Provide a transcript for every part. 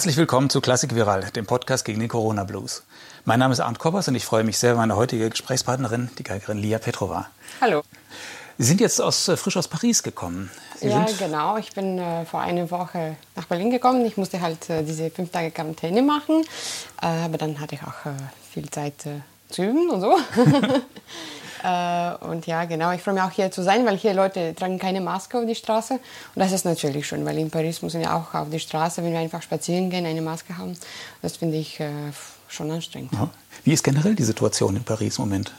Herzlich willkommen zu Klassik Viral, dem Podcast gegen den Corona Blues. Mein Name ist Arndt Koppers und ich freue mich sehr, meine heutige Gesprächspartnerin, die Geigerin Lia Petrova. Hallo. Sie sind jetzt aus, äh, frisch aus Paris gekommen. Sie ja, genau. Ich bin äh, vor einer Woche nach Berlin gekommen. Ich musste halt äh, diese fünf Tage Quarantäne machen. Äh, aber dann hatte ich auch äh, viel Zeit zu üben und so. Äh, und ja, genau, ich freue mich auch hier zu sein, weil hier Leute tragen keine Maske auf die Straße. Und das ist natürlich schön, weil in Paris müssen wir auch auf die Straße, wenn wir einfach spazieren gehen, eine Maske haben. Das finde ich äh, schon anstrengend. Ja. Wie ist generell die Situation in Paris im Moment?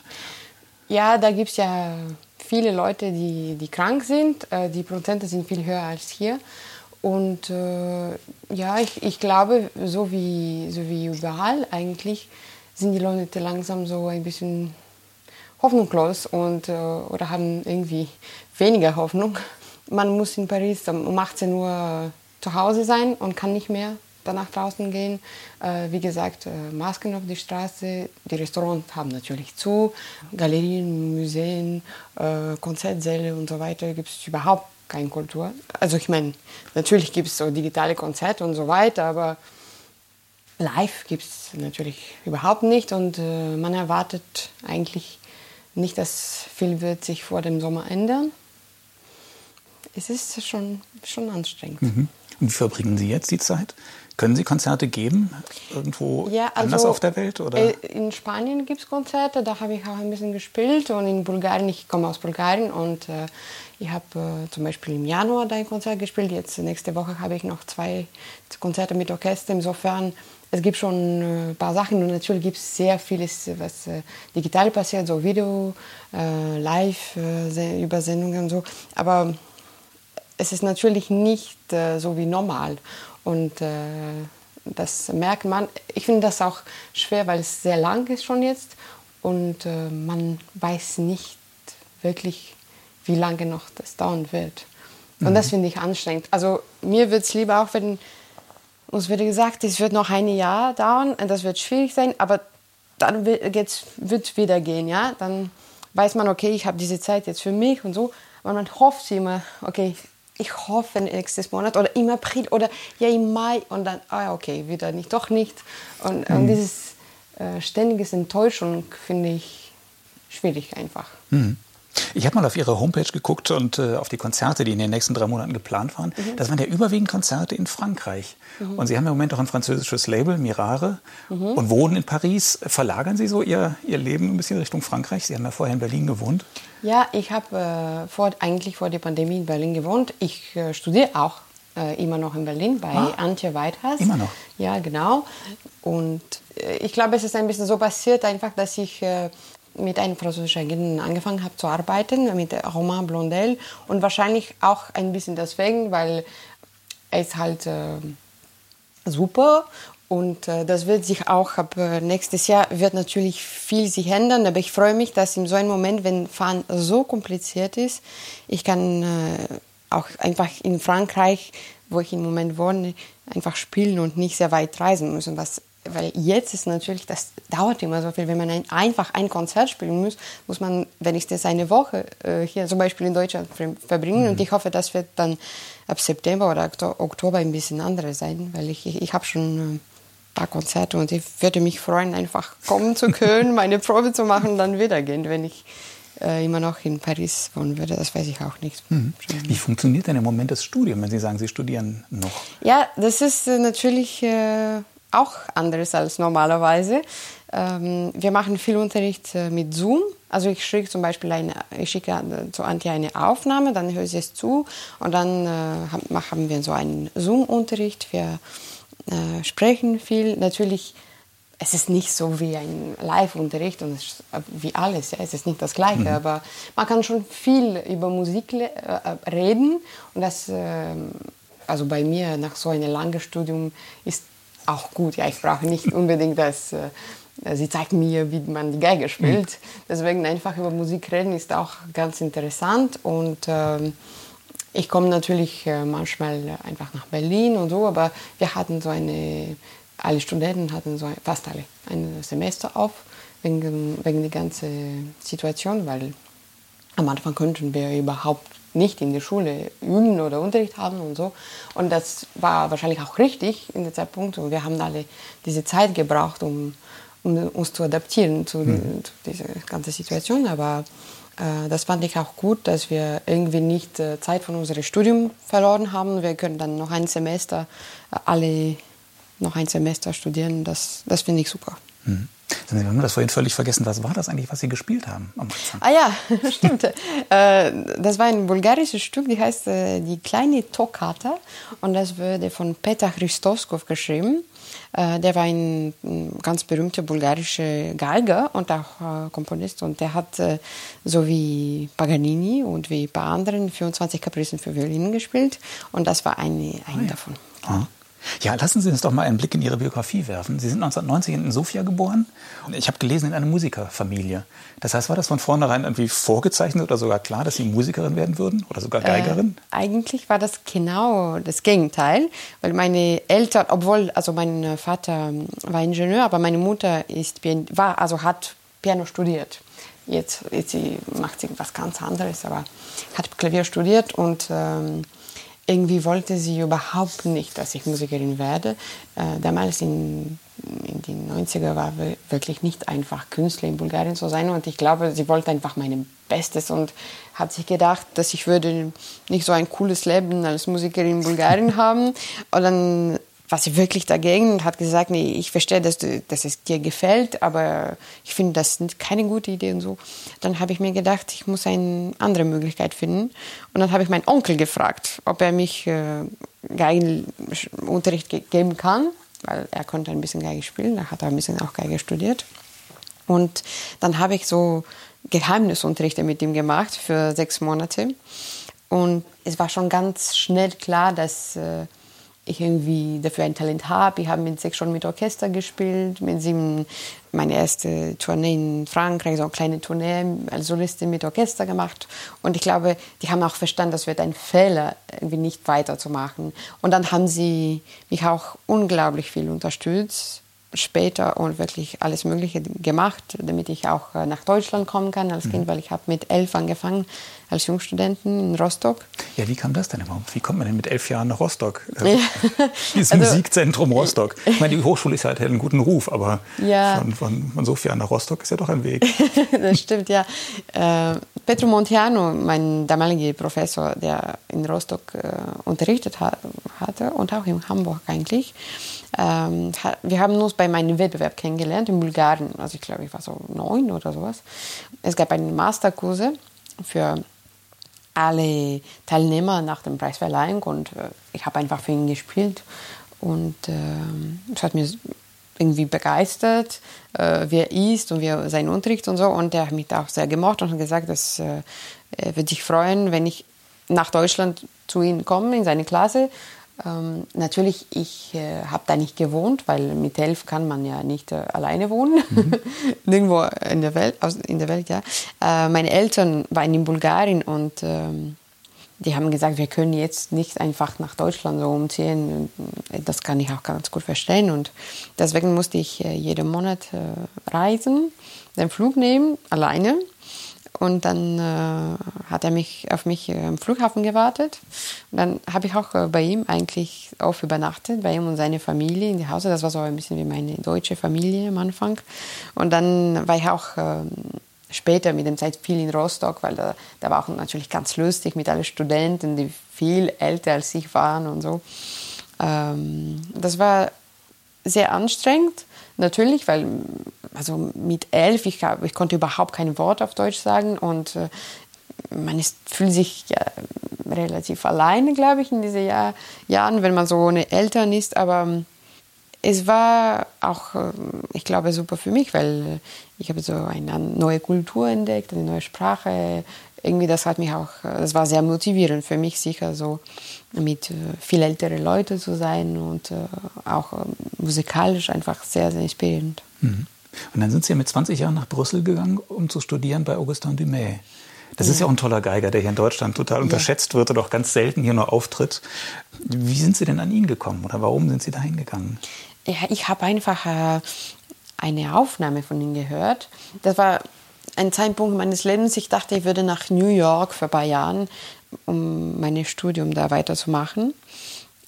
Ja, da gibt es ja viele Leute, die, die krank sind. Äh, die Prozente sind viel höher als hier. Und äh, ja, ich, ich glaube, so wie, so wie überall eigentlich, sind die Leute langsam so ein bisschen hoffnungslos und, äh, oder haben irgendwie weniger Hoffnung. Man muss in Paris um 18 Uhr zu Hause sein und kann nicht mehr danach draußen gehen. Äh, wie gesagt, äh, Masken auf die Straße. Die Restaurants haben natürlich zu. Galerien, Museen, Konzertsäle und so weiter gibt es überhaupt keine Kultur. Also ich meine, natürlich gibt es so digitale Konzerte und so weiter, aber live gibt es natürlich überhaupt nicht und man erwartet eigentlich nicht, dass viel wird sich vor dem Sommer ändern. Es ist schon, schon anstrengend. Mhm. Und wie verbringen Sie jetzt die Zeit? Können Sie Konzerte geben? Irgendwo Ja, also, anders auf der Welt? Oder? äh, In Spanien gibt es Konzerte, da habe ich auch ein bisschen gespielt. Und in Bulgarien, ich komme aus Bulgarien und äh, ich habe äh, zum Beispiel im Januar da ein Konzert gespielt. Jetzt nächste Woche habe ich noch zwei Konzerte mit Orchester. Insofern, es gibt schon äh, ein paar Sachen und natürlich gibt es sehr vieles, was äh, digital passiert, so Video, äh, Live-Übersendungen und so. Aber es ist natürlich nicht äh, so wie normal. Und äh, das merkt man. Ich finde das auch schwer, weil es sehr lang ist schon jetzt. Und äh, man weiß nicht wirklich, wie lange noch das dauern wird. Und das finde ich anstrengend. Also mir wird es lieber auch, wenn uns wird gesagt, es wird noch ein Jahr dauern und das wird schwierig sein, aber dann wird es wieder gehen, ja. Dann weiß man, okay, ich habe diese Zeit jetzt für mich und so. Aber man hofft immer, okay, ich hoffe nächstes Monat oder im April oder ja im Mai und dann, ah okay, wieder nicht, doch nicht. Und, und dieses äh, ständiges Enttäuschung finde ich schwierig einfach. Mhm. Ich habe mal auf Ihre Homepage geguckt und äh, auf die Konzerte, die in den nächsten drei Monaten geplant waren. Das waren ja überwiegend Konzerte in Frankreich. Und Sie haben im Moment auch ein französisches Label, Mirare, und wohnen in Paris. Verlagern Sie so Ihr, Ihr Leben ein bisschen Richtung Frankreich? Sie haben ja vorher in Berlin gewohnt. Ja, ich habe äh, vor, eigentlich vor der Pandemie in Berlin gewohnt. Ich äh, studiere auch äh, immer noch in Berlin bei Ah. Antje Weidhaus. Immer noch? Ja, genau. Und äh, ich glaube, es ist ein bisschen so passiert, einfach, dass ich äh, mit einem französischen Agenten angefangen habe zu arbeiten, mit Romain Blondel. Und wahrscheinlich auch ein bisschen deswegen, weil er ist halt äh, super und äh, das wird sich auch ab äh, nächstes Jahr wird natürlich viel sich ändern, aber ich freue mich, dass in so einem Moment, wenn Fahren so kompliziert ist, ich kann äh, auch einfach in Frankreich, wo ich im Moment wohne, einfach spielen und nicht sehr weit reisen müssen, was weil jetzt ist natürlich, das dauert immer so viel, wenn man ein, einfach ein Konzert spielen muss, muss man wenigstens eine Woche äh, hier zum Beispiel in Deutschland ver- verbringen und ich hoffe, das wird dann ab September oder Okto- Oktober ein bisschen anderes sein, weil ich, ich, ich habe schon äh, ein paar Konzerte und ich würde mich freuen, einfach kommen zu können, meine Probe zu machen und dann wieder gehen, wenn ich äh, immer noch in Paris wohnen würde, das weiß ich auch nicht. Wie funktioniert denn im Moment das Studium, wenn Sie sagen, Sie studieren noch? Ja, das ist äh, natürlich äh, auch anders als normalerweise. Ähm, wir machen viel Unterricht äh, mit Zoom. Also ich schicke zum Beispiel eine, ich schicke äh, zu Antje eine Aufnahme, dann höre ich es zu und dann äh, haben- machen wir so einen Zoom-Unterricht. Wir äh, sprechen viel. Natürlich, es ist nicht so wie ein Live-Unterricht und äh, wie alles. Ja, es ist nicht das Gleiche, aber man kann schon viel über Musik le- äh, reden und das ähm, also bei mir nach so einem langen Studium ist auch gut. Ja, ich brauche nicht unbedingt das. Äh, sie zeigt mir, wie man die Geige spielt. Deswegen einfach über Musik reden ist auch ganz interessant und ähm, ich komme natürlich äh, manchmal einfach nach Berlin und so, aber wir hatten so eine, alle Studenten hatten so, fast alle, ein Semester auf, wegen, wegen der ganzen Situation, weil am Anfang konnten wir überhaupt nicht in der Schule üben oder Unterricht haben und so. Und das war wahrscheinlich auch richtig in der Zeitpunkt. Und wir haben alle diese Zeit gebraucht, um, um uns zu adaptieren zu, mhm. zu dieser ganzen Situation. Aber äh, das fand ich auch gut, dass wir irgendwie nicht äh, Zeit von unserem Studium verloren haben. Wir können dann noch ein Semester, äh, alle noch ein Semester studieren. Das, das finde ich super. Mhm. Wir haben das vorhin völlig vergessen. Was war das eigentlich, was Sie gespielt haben? Ah ja, stimmt. das war ein bulgarisches Stück, die heißt Die kleine Toccata. Und das wurde von Peter Christoskov geschrieben. Äh, der war ein, ganz berühmter bulgarischer Geiger und auch äh, Komponist. Und der hat äh, so wie Paganini und wie ein paar anderen 24 Kapricen für Violinen gespielt. Und das war eine, eine ah, ja. davon. Ah. Ja, lassen Sie uns doch mal einen Blick in Ihre Biografie werfen. Sie sind 1990 in Sofia geboren. Ich habe gelesen, in einer Musikerfamilie. Das heißt, war das von vornherein irgendwie vorgezeichnet oder sogar klar, dass Sie Musikerin werden würden oder sogar Geigerin? Äh, eigentlich war das genau das Gegenteil, weil meine Eltern, obwohl, also mein Vater war Ingenieur, aber meine Mutter ist, war, also hat Piano studiert. Jetzt, jetzt macht sie was ganz anderes, aber hat Klavier studiert und ähm, irgendwie wollte sie überhaupt nicht, dass ich Musikerin werde. Äh, damals in, in den 90er war wirklich nicht einfach, Künstler in Bulgarien zu sein. Und ich glaube, sie wollte einfach mein Bestes und hat sich gedacht, dass ich würde nicht so ein cooles Leben als Musikerin in Bulgarien haben. Und dann war sie wirklich dagegen und hat gesagt, nee, ich verstehe, dass, du, dass es dir gefällt, aber ich finde das keine gute Idee und so. Dann habe ich mir gedacht, ich muss eine andere Möglichkeit finden. Und dann habe ich meinen Onkel gefragt, ob er mich äh, Geigenunterricht ge geben kann, weil er konnte ein bisschen Geige spielen, er hat ein bisschen auch Geige studiert. Und dann habe ich so Geheimnisunterrichte mit ihm gemacht für sechs Monate. Und es war schon ganz schnell klar, dass... Äh, ich irgendwie dafür ein Talent habe. Ich habe mit sechs schon mit Orchester gespielt, mit sieben meine erste Tournee in Frankreich, so eine kleine Tournee als Solistin mit Orchester gemacht. Und ich glaube, die haben auch verstanden, das wird ein Fehler, irgendwie nicht weiterzumachen. Und dann haben sie mich auch unglaublich viel unterstützt später und wirklich alles Mögliche gemacht, damit ich auch äh, nach Deutschland kommen kann als Kind, mhm. weil ich habe mit elf angefangen als Jungstudenten in Rostock. Ja, wie kam das denn überhaupt? Wie kommt man denn mit elf Jahren nach Rostock? Ja. Dieses also, Musikzentrum Rostock. Ich meine, die Hochschule ist halt, hat einen guten Ruf, aber ja. von, von, von Sofia nach Rostock ist ja doch ein Weg. das stimmt, ja. Äh, Petro Montiano, mein damaliger Professor, der in Rostock äh, unterrichtet ha hatte und auch in Hamburg eigentlich, ähm, wir haben uns bei meinem Wettbewerb kennengelernt in Bulgarien. Also ich glaube, ich war so neun oder sowas. Es gab eine Masterkurse für alle Teilnehmer nach dem Preisverleihung und äh, ich habe einfach für ihn gespielt. Und äh, es hat mir irgendwie begeistert, äh, wie er ist und wie er seinen Unterricht und so. Und er hat mich auch sehr gemocht und hat gesagt, dass äh, er würde sich freuen, wenn ich nach Deutschland zu ihm komme in seine Klasse ähm, natürlich, ich äh, habe da nicht gewohnt, weil mit elf kann man ja nicht äh, alleine wohnen, mhm. nirgendwo in der Welt. Aus, in der Welt ja. Äh, meine Eltern waren in Bulgarien und ähm, die haben gesagt, wir können jetzt nicht einfach nach Deutschland so umziehen. Das kann ich auch ganz gut verstehen. Und deswegen musste ich äh, jeden Monat äh, reisen, den Flug nehmen, alleine. Und dann äh, hat er mich auf mich äh, am Flughafen gewartet. Und dann habe ich auch äh, bei ihm eigentlich auch übernachtet, bei ihm und seiner Familie in die Hause. Das war so ein bisschen wie meine deutsche Familie am Anfang. Und dann war ich auch ähm, später mit dem Zeit viel in Rostock, weil da, da war auch natürlich ganz lustig mit allen Studenten, die viel älter als ich waren und so. Ähm, das war sehr anstrengend, natürlich, weil also mit elf, ich, ich konnte überhaupt kein Wort auf Deutsch sagen und äh, man ist, fühlt sich ja, relativ alleine, glaube ich, in diesen Jahr, Jahren, wenn man so ohne Eltern ist. Aber ähm, es war auch, äh, ich glaube, super für mich, weil ich habe so eine neue Kultur entdeckt, eine neue Sprache. Irgendwie, das hat mich auch, das war sehr motivierend für mich sicher, so mit äh, viel älteren Leuten zu sein und äh, auch musikalisch einfach sehr, sehr inspirierend. Mhm. Und dann sind Sie ja mit 20 Jahren nach Brüssel gegangen, um zu studieren bei Augustin Dumay. Das ja. ist ja auch ein toller Geiger, der hier in Deutschland total ja. unterschätzt wird und auch ganz selten hier nur auftritt. Wie sind Sie denn an ihn gekommen oder warum sind Sie da hingegangen? Ja, ich habe einfach äh, eine Aufnahme von ihm gehört. Das war ein Zeitpunkt meines Lebens. Ich dachte, ich würde nach New York für ein paar Jahren um mein Studium da weiterzumachen.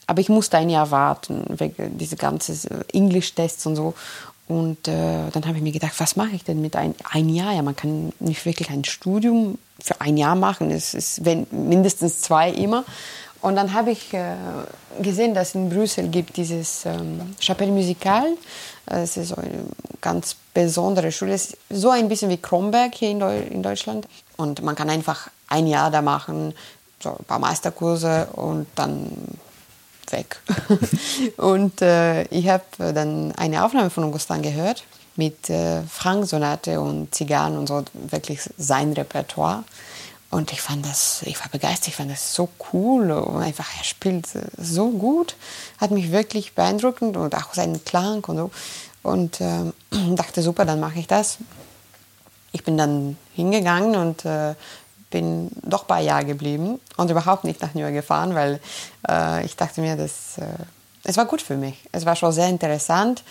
Aber ich musste ein Jahr warten, wegen diese ganzen Englisch-Tests und so. Und äh, dann habe ich mir gedacht, was mache ich denn mit ein, ein Jahr? Ja, man kann nicht wirklich ein Studium für ein Jahr machen. Es ist wenn, mindestens zwei immer. Und dann habe ich äh, gesehen, dass in Brüssel gibt dieses ähm, Chapelle Musical. Es ist eine ganz besondere Schule. Es ist so ein bisschen wie Kronberg hier in, Deu in Deutschland. Und man kann einfach ein Jahr da machen, so ein paar Meisterkurse und dann weg. und äh, ich habe dann eine Aufnahme von Augustin gehört mit äh, Frank-Sonate und Zigarren und so, wirklich sein Repertoire. Und ich fand das, ich war begeistert, ich fand das so cool und einfach, er spielt so gut, hat mich wirklich beeindruckend und auch seinen Klang und so. Und äh, dachte, super, dann mache ich das. Ich bin dann hingegangen und äh, bin doch bei Ja geblieben und überhaupt nicht nach New York gefahren, weil äh, ich dachte mir, das, äh, es war gut für mich. Es war schon sehr interessant.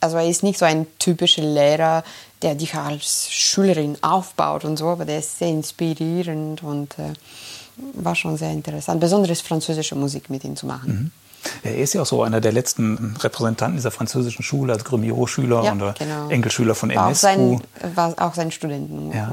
Also er ist nicht so ein typischer Lehrer, der dich als Schülerin aufbaut und so, aber der ist sehr inspirierend und äh, war schon sehr interessant, besonders französische Musik mit ihm zu machen. Mhm. Er ist ja auch so einer der letzten Repräsentanten dieser französischen Schule als Grimmio-Schüler Ja, und genau. Enkelschüler von War auch Enescu. sein, war auch sein Studenten. Ja.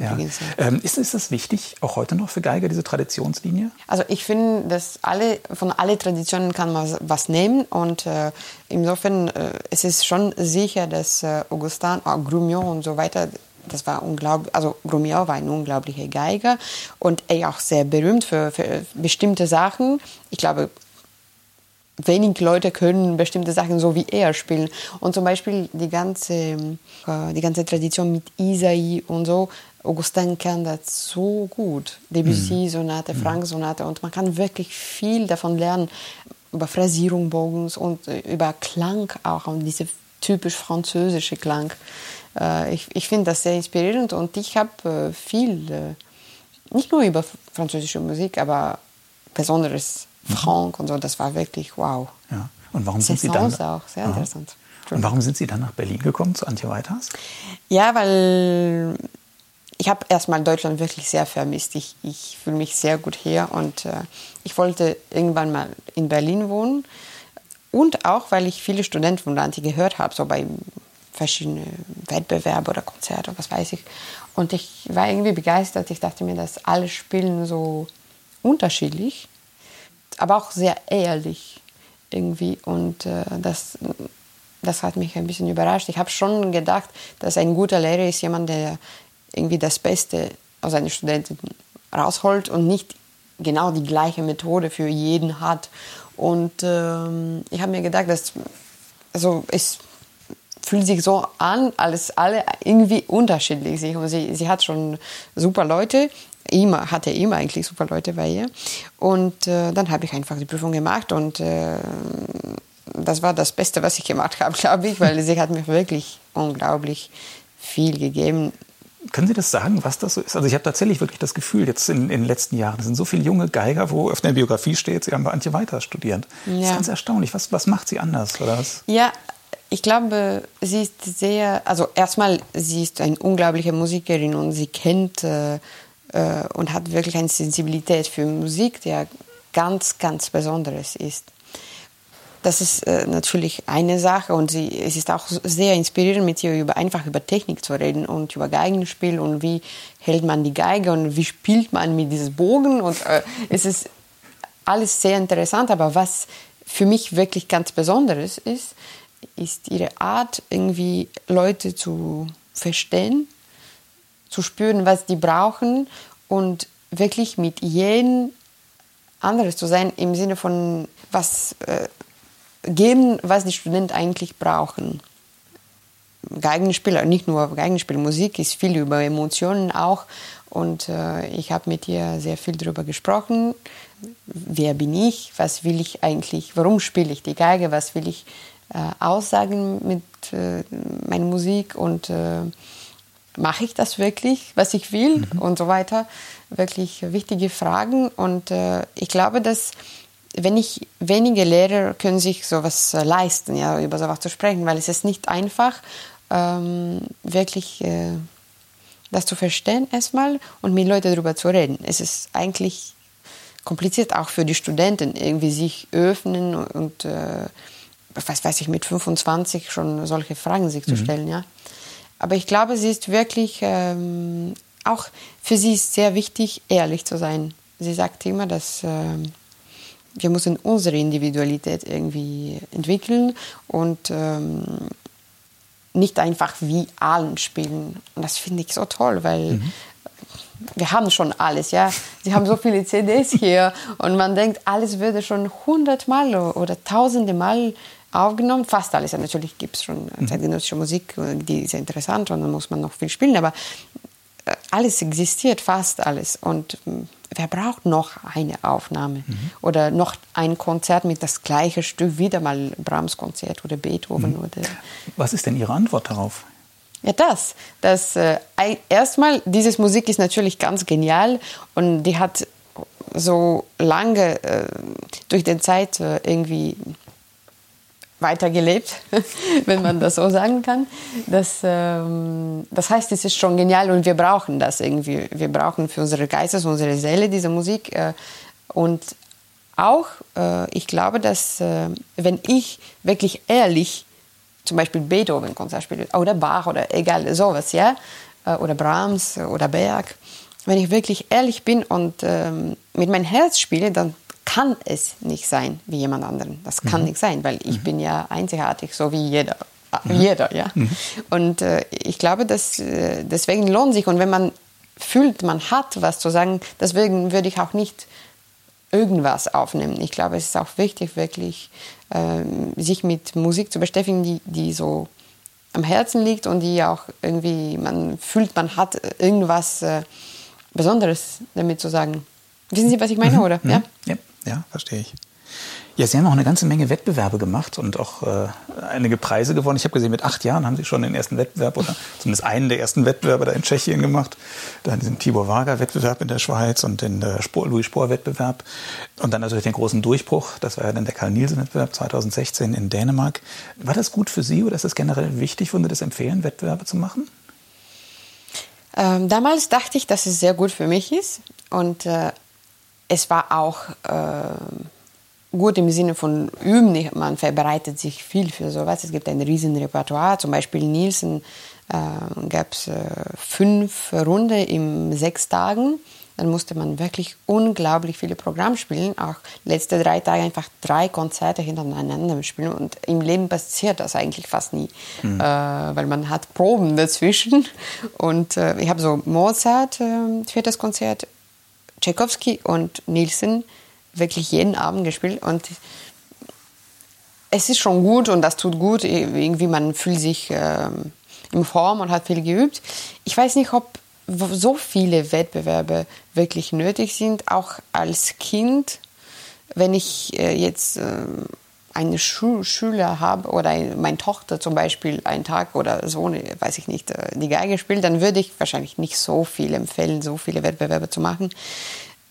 Ja. Ähm, ist, ist das wichtig, auch heute noch für Geiger, diese Traditionslinie? Also ich finde, dass alle, von allen Traditionen kann man was nehmen und äh, insofern äh, es ist schon sicher, dass äh, Augustin, äh, Grumio und so weiter, das war unglaublich, also Grumio war ein unglaublicher Geiger und er auch sehr berühmt für, für bestimmte Sachen. Ich glaube, wenig Leute können bestimmte Sachen so wie er spielen. Und zum Beispiel die ganze, äh, die ganze Tradition mit Isaïe und so, Augustin kann das so gut. Debussy-Sonate, Franck-Sonate und man kann wirklich viel davon lernen über Phrasierung Bogens und äh, über Klang auch und diese typisch französische Klang. Äh, ich ich finde das sehr inspirierend und ich habe viel, nicht nur über französische Musik, aber besonders Franck und so, das war wirklich wow. Ja. Und warum sind Sie dann? Auch, sehr Aha. interessant. Und warum sind Sie dann nach Berlin gekommen, zu Antje Weiters? Ja, weil ich habe erstmal Deutschland wirklich sehr vermisst. Ich, ich fühle mich sehr gut hier und äh, ich wollte irgendwann mal in Berlin wohnen. Und auch, weil ich viele Studenten von Dante gehört habe, so bei verschiedenen Wettbewerben oder Konzerten, was weiß ich. Und ich war irgendwie begeistert. Ich dachte mir, dass alle spielen so unterschiedlich, aber auch sehr ehrlich irgendwie. Und äh, das, das hat mich ein bisschen überrascht. Ich habe schon gedacht, dass ein guter Lehrer ist jemand, der irgendwie das Beste aus seinen Studenten rausholt und nicht genau die gleiche Methode für jeden hat. Und ähm, ich habe mir gedacht, dass also es fühlt sich so an, als alle irgendwie unterschiedlich sind. Und sie, sie hat schon super Leute, immer hatte immer eigentlich super Leute bei ihr. Und äh, dann habe ich einfach die Prüfung gemacht und äh, das war das Beste, was ich gemacht habe, glaube ich, weil sie hat mir wirklich unglaublich viel gegeben. Können Sie das sagen, was das so ist? Also ich habe tatsächlich wirklich das Gefühl, jetzt in, in den letzten Jahren, es sind so viele junge Geiger, wo auf der Biografie steht, Sie haben bei Antje Weiter studiert. Das ist Ja. ganz erstaunlich. Was, was macht sie anders? Oder was? Ja, ich glaube, sie ist sehr, also erstmal, sie ist eine unglaubliche Musikerin und sie kennt äh, äh, und hat wirklich eine Sensibilität für Musik, die ja ganz, ganz Besonderes ist. Das ist äh, natürlich eine Sache und sie, es ist auch sehr inspirierend, mit ihr über, einfach über Technik zu reden und über Geigenspiel und wie hält man die Geige und wie spielt man mit diesem Bogen. Und äh, es ist alles sehr interessant, aber was für mich wirklich ganz Besonderes ist, ist ihre Art, irgendwie Leute zu verstehen, zu spüren, was die brauchen und wirklich mit jedem anderes zu sein, im Sinne von was äh, geben, was die Studenten eigentlich brauchen. Geigenspieler, nicht nur Geigenspiel, Musik ist viel über Emotionen auch. Und äh, ich habe mit ihr sehr viel darüber gesprochen. Wer bin ich? Was will ich eigentlich? Warum spiele ich die Geige? Was will ich äh, aussagen mit äh, meiner Musik? Und äh, mache ich das wirklich, was ich will? Und so weiter. Wirklich wichtige Fragen. Und äh, ich glaube, dass wenn ich wenige Lehrer können sich sowas äh, leisten, ja, über sowas zu sprechen, weil es ist nicht einfach, ähm, wirklich äh, das zu verstehen erstmal und mit Leuten darüber zu reden. Es ist eigentlich kompliziert auch für die Studenten, irgendwie sich öffnen und, äh, was weiß ich, mit 25 schon solche Fragen sich zu mhm. stellen. Ja. Aber ich glaube, sie ist wirklich, ähm, auch für sie ist sehr wichtig, ehrlich zu sein. Sie sagt immer, dass äh, wir müssen unsere Individualität irgendwie entwickeln und ähm, nicht einfach wie allen spielen. Und das finde ich so toll, weil mhm. wir haben schon alles, ja. Sie haben so viele CDs hier und man denkt, alles würde schon hundertmal oder tausende Mal aufgenommen. Fast alles. Ja, natürlich gibt es schon mhm. zeitgenössische Musik, die ist interessant und dann muss man noch viel spielen, aber äh, alles existiert, fast alles. Und hm, wer braucht noch eine Aufnahme mhm. oder noch ein Konzert mit das gleiche Stück, wieder mal Brahms Konzert oder Beethoven? Mhm. Oder Was ist denn Ihre Antwort darauf? Ja, das. das äh, erstmal, diese Musik ist natürlich ganz genial und die hat so lange äh, durch die Zeit äh, irgendwie weitergelebt, wenn man das so sagen kann. Das, ähm, das heißt, es ist schon genial und wir brauchen das irgendwie. Wir brauchen für unsere Geistes, unsere Seele diese Musik. Äh, und auch, äh, ich glaube, dass äh, wenn ich wirklich ehrlich zum Beispiel Beethoven Konzert spiele oder Bach oder egal sowas, ja, äh, oder Brahms oder Berg, wenn ich wirklich ehrlich bin und ähm, mit meinem Herz spiele, dann kann es nicht sein wie jemand anderen. Das kann mhm. nicht sein, weil ich mhm. bin ja einzigartig, so wie jeder. Mhm. Jeder, ja. Mhm. Und äh, ich glaube, dass äh, deswegen lohnt sich. Und wenn man fühlt, man hat was zu sagen, deswegen würde ich auch nicht irgendwas aufnehmen. Ich glaube, es ist auch wichtig, wirklich äh, sich mit Musik zu beschäftigen, die, die so am Herzen liegt und die auch irgendwie, man fühlt, man hat irgendwas äh, Besonderes damit zu sagen. Wissen Sie, was ich meine, mhm. oder? Ja? ja. Ja, verstehe ich. Ja, Sie haben auch eine ganze Menge Wettbewerbe gemacht und auch äh, einige Preise gewonnen. Ich habe gesehen, mit acht Jahren haben Sie schon den ersten Wettbewerb oder zumindest einen der ersten Wettbewerbe da in Tschechien gemacht. Dann den Tibor Varga-Wettbewerb in der Schweiz und den äh, Louis Spohr-Wettbewerb. Und dann natürlich den großen Durchbruch, das war ja dann der Karl Nielsen-Wettbewerb 2016 in Dänemark. War das gut für Sie oder ist das generell wichtig? Würden Sie das empfehlen, Wettbewerbe zu machen? Ähm, damals dachte ich, dass es sehr gut für mich ist. Und äh, es war auch äh, gut im Sinne von Üben. Man vorbereitet sich viel für sowas. Es gibt ein riesen Repertoire. Zum Beispiel Nielsen äh, gab es äh, fünf Runden in sechs Tagen. Dann musste man wirklich unglaublich viele Programme spielen. Auch letzte drei Tage einfach drei Konzerte hintereinander spielen. Und im Leben passiert das eigentlich fast nie, mhm. äh, weil man hat Proben dazwischen. Und äh, ich habe so Mozart, äh, viertes Konzert, Tchaikovsky und Nielsen wirklich jeden Abend gespielt und es ist schon gut und das tut gut. Irgendwie man fühlt sich äh, in Form und hat viel geübt. Ich weiß nicht, ob so viele Wettbewerbe wirklich nötig sind, auch als Kind. Wenn ich äh, jetzt äh, eine Schu Schüler habe oder meine Tochter zum Beispiel einen Tag oder so, weiß ich nicht, äh, die Geige spielt, dann würde ich wahrscheinlich nicht so viel empfehlen, so viele Wettbewerbe zu machen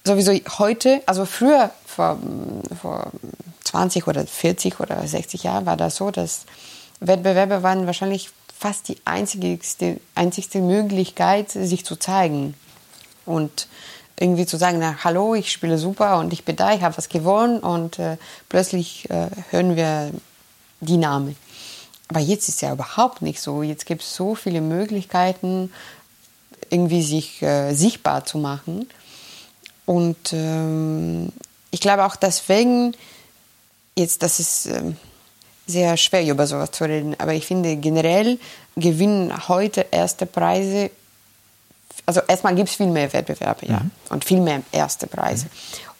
sowieso heute, also früher, vor, vor 20 oder 40 oder 60 Jahren, war das so, dass Wettbewerbe waren wahrscheinlich fast die einzigste, einzigste Möglichkeit, sich zu zeigen. Und irgendwie zu sagen, na, hallo, ich spiele super und ich bin da, ich habe was gewonnen und äh, plötzlich äh, hören wir die Namen. Aber jetzt ist es ja überhaupt nicht so. Jetzt gibt es so viele Möglichkeiten, irgendwie sich äh, sichtbar zu machen. Und ähm, ich glaube auch deswegen, jetzt, das ist ähm, sehr schwer über sowas zu reden, aber ich finde generell gewinnen heute erste Preise. Also erstmal gibt es viel mehr Wettbewerbe, ja, mhm. und viel mehr erste Preise. Mhm.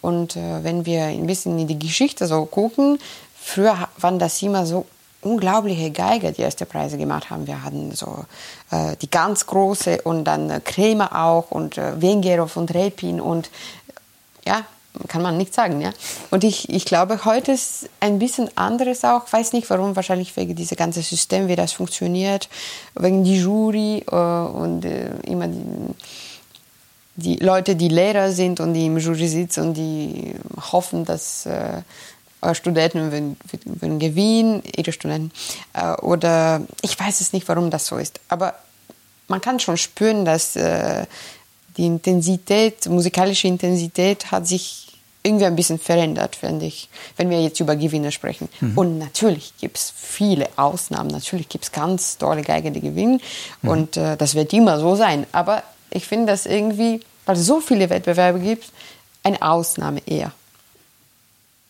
Und äh, wenn wir ein bisschen in die Geschichte so gucken, früher waren das immer so unglaubliche Geiger, die erste Preise gemacht haben. Wir hatten so äh, die ganz große und dann äh, Krämer auch und äh, Wengerov und Repin und ja, kann man nicht sagen, ja. Und ich, ich glaube, heute ist ein bisschen anderes auch. Weiß nicht warum, wahrscheinlich wegen diesem ganzen System, wie das funktioniert, wegen die Jury äh, und äh, immer die, die, Leute, die Lehrer sind und die im Jury sitzen und die hoffen, dass äh, Studenten würden, würden gewinnen, ihre Studenten. Äh, oder ich weiß es nicht, warum das so ist. Aber man kann schon spüren, dass die Intensität, musikalische Intensität hat sich irgendwie ein bisschen verändert, finde ich, wenn wir jetzt über Gewinne sprechen. Mhm. Und natürlich gibt es viele Ausnahmen. Natürlich gibt es ganz tolle Geiger, die gewinnen. Mhm. Und äh, das wird immer so sein. Aber ich finde das irgendwie, weil es so viele Wettbewerbe gibt, eine Ausnahme eher.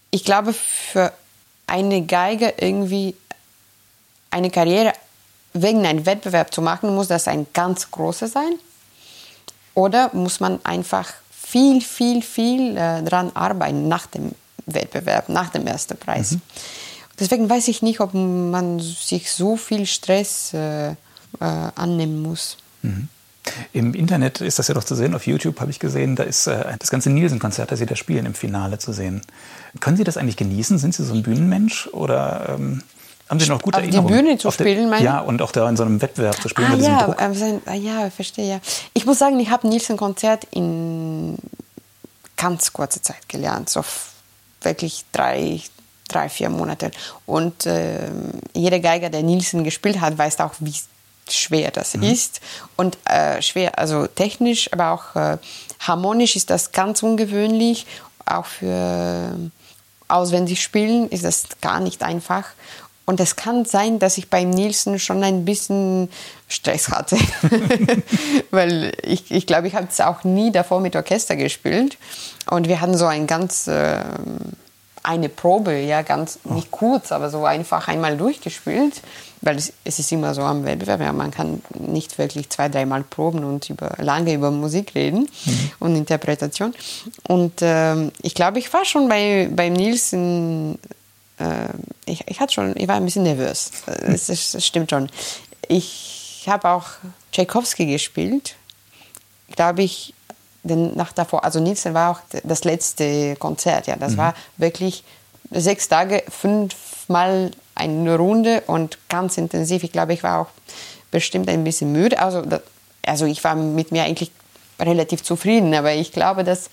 Ich glaube, für eine Geige irgendwie eine Karriere wegen einem Wettbewerb zu machen, muss das ein ganz großer sein. Oder muss man einfach viel, viel, viel äh, daran arbeiten nach dem Wettbewerb, nach dem ersten Preis. Mhm. Deswegen weiß ich nicht, ob man sich so viel Stress äh, äh, annehmen muss. Mhm. Im Internet ist das ja doch zu sehen, auf YouTube habe ich gesehen, da ist äh, das ganze Nielsen-Konzert, das Sie da spielen, im Finale zu sehen. Können Sie das eigentlich genießen? Sind Sie so ein Bühnenmensch oder ähm, haben Sie noch gute auf Erinnerungen? die Bühne zu spielen, meine Ja, und auch da in so einem Wettbewerb zu spielen ah, ja, Druck. Ah, ja, verstehe. Ja. Ich muss sagen, ich habe Nielsen-Konzert in ganz kurzer Zeit gelernt, so wirklich drei, drei vier Monate. Und äh, jeder Geiger, der Nielsen gespielt hat, weiß auch, wie schwer das mhm. ist. Und äh, schwer, also technisch, aber auch äh, harmonisch ist das ganz ungewöhnlich. Auch für auswendig spielen ist das gar nicht einfach. Und es kann sein, dass ich beim Nielsen schon ein bisschen Stress hatte. Weil ich, ich glaube, ich habe es auch nie davor mit Orchester gespielt. Und wir hatten so ein ganz, äh, eine Probe, ja, ganz, nicht kurz, aber so einfach einmal durchgespielt. Weil es, es ist immer so am Wettbewerb, ja, man kann nicht wirklich zwei, dreimal proben und über, lange über Musik reden mhm. und Interpretation. Und ähm, ich glaube, ich war schon bei, beim Nielsen äh, ich, ich, hatte schon, ich war ein bisschen nervös. Das, das stimmt schon. Ich habe auch Tchaikovsky gespielt. Glaube ich, denn nach davor, also Nielsen war auch das letzte Konzert. Ja, das mhm. war wirklich sechs Tage, fünfmal eine Runde und ganz intensiv. Ich glaube, ich war auch bestimmt ein bisschen müde. Also, also ich war mit mir eigentlich relativ zufrieden, aber ich glaube, dass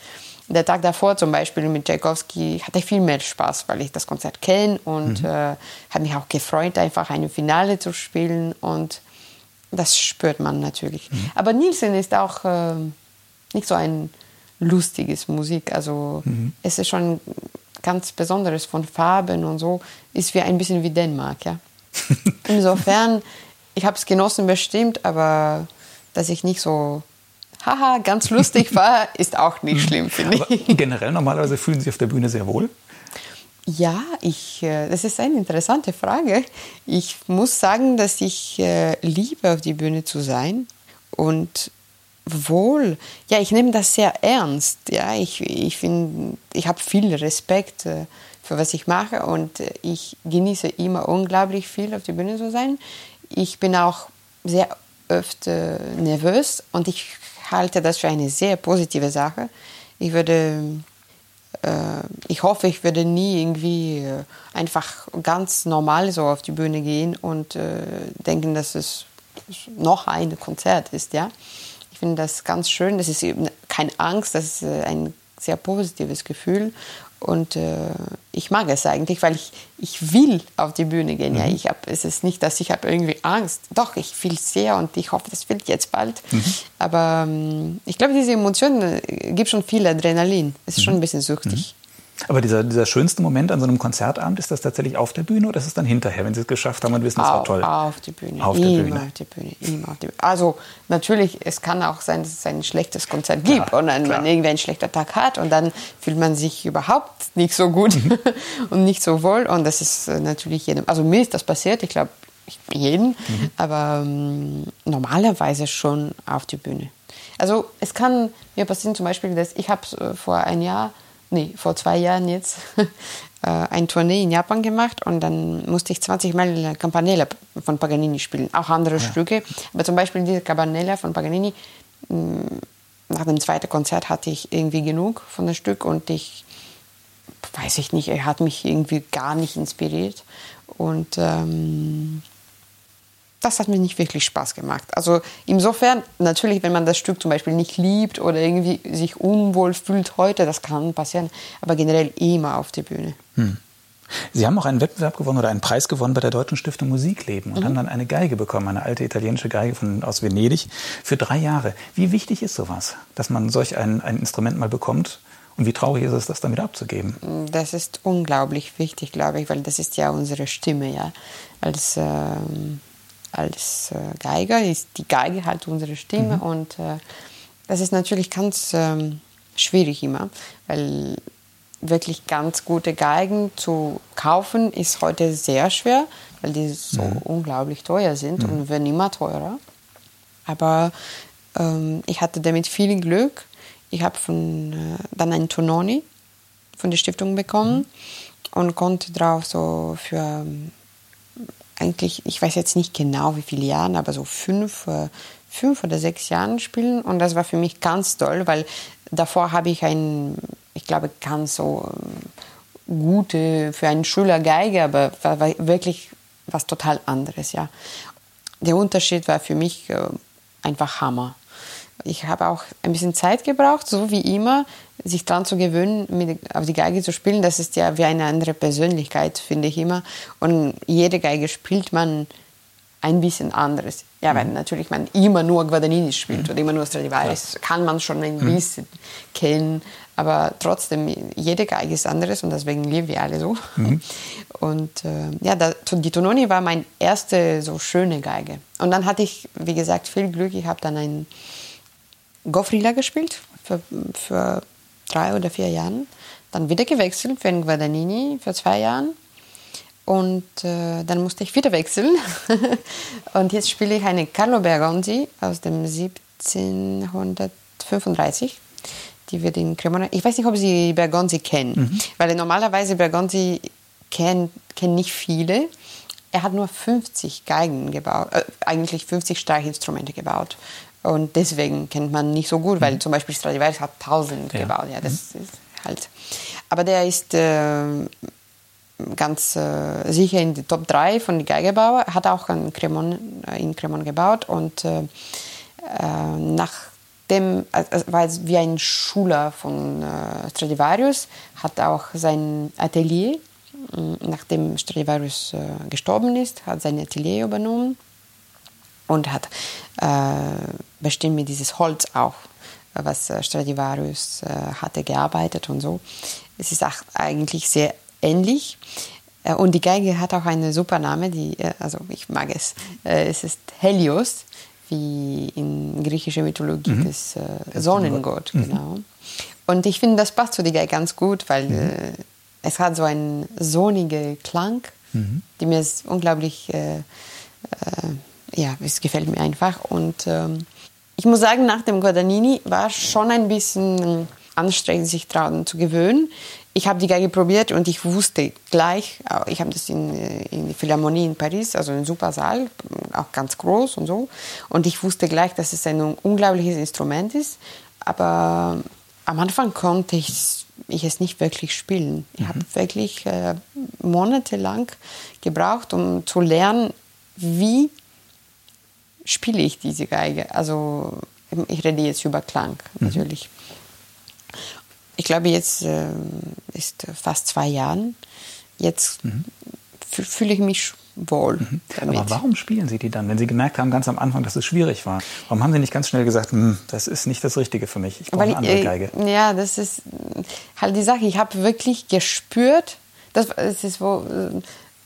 der Tag davor zum Beispiel mit Tchaikovsky hatte ich viel mehr Spaß, weil ich das Konzert kenne und mhm. äh, habe mich auch gefreut, einfach eine Finale zu spielen und das spürt man natürlich. Mhm. Aber Nielsen ist auch äh, nicht so ein lustiges Musik, also mhm. es ist schon ganz Besonderes von Farben und so, ist wie ein bisschen wie Dänemark, ja. Insofern, ich habe es genossen bestimmt, aber dass ich nicht so haha, ganz lustig war, ist auch nicht schlimm, finde ich. generell normalerweise fühlen Sie sich auf der Bühne sehr wohl? Ja, ich, äh, das ist eine interessante Frage. Ich muss sagen, dass ich äh, liebe, auf die Bühne zu sein und wohl. Ja, ich nehme das sehr ernst. Ja, ich, ich finde, ich habe viel Respekt äh, für was ich mache und ich genieße immer unglaublich viel, auf die Bühne zu sein. Ich bin auch sehr öfter nervös und ich halte das für eine sehr positive Sache. Ich würde, äh, ich hoffe, ich würde nie irgendwie äh, einfach ganz normal so auf die Bühne gehen und äh, denken, dass es noch ein Konzert ist, ja. Ich finde das ganz schön. Das ist eben keine Angst, das ist ein sehr positives Gefühl und äh, ich mag es eigentlich, weil ich, ich will auf die Bühne gehen. Mhm. Ja, ich hab, es ist nicht, dass ich habe irgendwie Angst. Doch, ich will sehr und ich hoffe, das wird jetzt bald. Mhm. Aber ähm, ich glaube, diese Emotionen äh, gibt schon viel Adrenalin. Es ist mhm. schon ein bisschen süchtig. Aber dieser, dieser schönste Moment an so einem Konzertabend, ist das tatsächlich auf der Bühne oder ist es dann hinterher, wenn Sie es geschafft haben und wissen, es war toll? Auf die Bühne. Auf immer der Bühne. auf die Bühne. Immer auf die Bühne. Also natürlich, es kann auch sein, dass es ein schlechtes Konzert gibt klar, und dann klar. man irgendwie einen schlechten Tag hat und dann fühlt man sich überhaupt nicht so gut mhm. und nicht so wohl. Und das ist äh, natürlich jedem, also mir ist das passiert, ich glaube, jeden, mhm. aber ähm, normalerweise schon auf die Bühne. Also es kann mir passieren zum Beispiel, dass ich habe äh, vor ein Jahr nee, vor zwei Jahren jetzt, äh, ein Tournee in Japan gemacht und dann musste ich 20 Mal Campanella von Paganini spielen, auch andere ja. Stücke. Aber zum Beispiel diese Campanella von Paganini, mm, nach dem zweiten Konzert hatte ich irgendwie genug von dem Stück und ich, weiß ich nicht, er hat mich irgendwie gar nicht inspiriert. Und ähm, das hat mir nicht wirklich Spaß gemacht. Also insofern, natürlich, wenn man das Stück zum Beispiel nicht liebt oder irgendwie sich unwohl fühlt heute, das kann passieren, aber generell immer auf die Bühne. Hm. Sie haben auch einen Wettbewerb gewonnen oder einen Preis gewonnen bei der Deutschen Stiftung Musikleben und mhm. haben dann eine Geige bekommen, eine alte italienische Geige von, aus Venedig, für drei Jahre. Wie wichtig ist sowas, dass man solch ein, ein Instrument mal bekommt? Und wie traurig ist es, das dann wieder abzugeben? Das ist unglaublich wichtig, glaube ich, weil das ist ja unsere Stimme, ja. Als, äh, als äh, Geiger ist die Geige halt unsere Stimme mhm. und äh, das ist natürlich ganz ähm, schwierig immer, weil wirklich ganz gute Geigen zu kaufen ist heute sehr schwer, weil die so mhm. unglaublich teuer sind mhm. und werden immer teurer. Aber ähm, ich hatte damit viel Glück. Ich habe äh, dann einen Tononi von der Stiftung bekommen mhm. und konnte drauf so für ähm, eigentlich, ich weiß jetzt nicht genau wie viele Jahre, aber so fünf, äh, fünf oder sechs Jahren spielen. Und das war für mich ganz toll, weil davor habe ich ein ich glaube, ganz so ähm, gute für einen Schüler Geige, aber war, war wirklich was total anderes, ja. Der Unterschied war für mich äh, einfach Hammer. Ich habe auch ein bisschen Zeit gebraucht, so wie immer, sich daran zu gewöhnen, mit, auf die Geige zu spielen. Das ist ja wie eine andere Persönlichkeit, finde ich immer. Und jede Geige spielt man ein bisschen anderes. Ja, weil mhm. natürlich man immer nur Guadagnini spielt mhm. oder immer nur Stradivarius, ja. kann man schon ein mhm. bisschen kennen. Aber trotzdem, jede Geige ist anderes und deswegen lieben wir alle so. Mhm. Und äh, ja, da, die Tononi war meine erste so schöne Geige. Und dann hatte ich, wie gesagt, viel Glück. Ich habe dann einen Goffrila gespielt für, für drei oder vier Jahren. Dann wieder gewechselt für einen Guadagnini für zwei Jahren. Und äh, dann musste ich wieder wechseln. und jetzt spiele ich eine Carlo Bergonzi aus dem 1735 die wird in Cremona. Ich weiß nicht, ob Sie Bergonzi kennen, mhm. weil normalerweise Bergonzi kennen, kennen nicht viele. Er hat nur 50 Geigen gebaut, äh, eigentlich 50 Streichinstrumente gebaut. Und deswegen kennt man nicht so gut, weil mhm. zum Beispiel Stradivarius hat 1000 ja. gebaut. Ja, das mhm. ist halt. Aber der ist äh, ganz äh, sicher in die Top 3 von den Geigebauern. Hat auch in Cremon, äh, in Cremon gebaut und äh, äh nach dem, also war wie ein Schüler von äh, Stradivarius, hat auch sein Atelier, nachdem Stradivarius gestorben ist, hat sein Atelier übernommen und hat äh, bestimmt mit dieses Holz auch, was äh, Stradivarius äh, hatte, gearbeitet und so. Es ist auch eigentlich sehr ähnlich. Und die Geige hat auch einen super Name, die, also ich mag es. Es ist Helios wie in griechischer Mythologie mhm. des äh, Sonnengott, mhm. genau. Und ich finde, das passt zu Digai ganz gut, weil mhm. äh, es hat so einen sonnigen Klang, mhm. die mir unglaublich, äh, äh, ja, es gefällt mir einfach. Und ähm, ich muss sagen, nach dem Guadagnini war schon ein bisschen anstrengend, sich daran zu gewöhnen ich habe die Geige probiert und ich wusste gleich, äh, ich habe das in, äh, in der Philharmonie in Paris, also ein super Saal, auch ganz groß und so. Und ich wusste gleich, dass es ein unglaubliches Instrument ist. Aber am Anfang konnte ich, ich es nicht wirklich spielen. Ich mhm. habe wirklich äh, monatelang gebraucht, um zu lernen, wie spiele ich diese Geige. Also ich rede jetzt über Klang mhm. natürlich ich glaube, jetzt äh, ist fast zwei Jahren. Jetzt mhm. fühle ich mich wohl. Mhm. Aber warum spielen Sie die dann, wenn Sie gemerkt haben, ganz am Anfang, dass es schwierig war? Warum haben Sie nicht ganz schnell gesagt, hm, das ist nicht das Richtige für mich, ich brauche eine andere Geige? ja, das ist halt die Sache. Ich habe wirklich gespürt, das, das ist wo,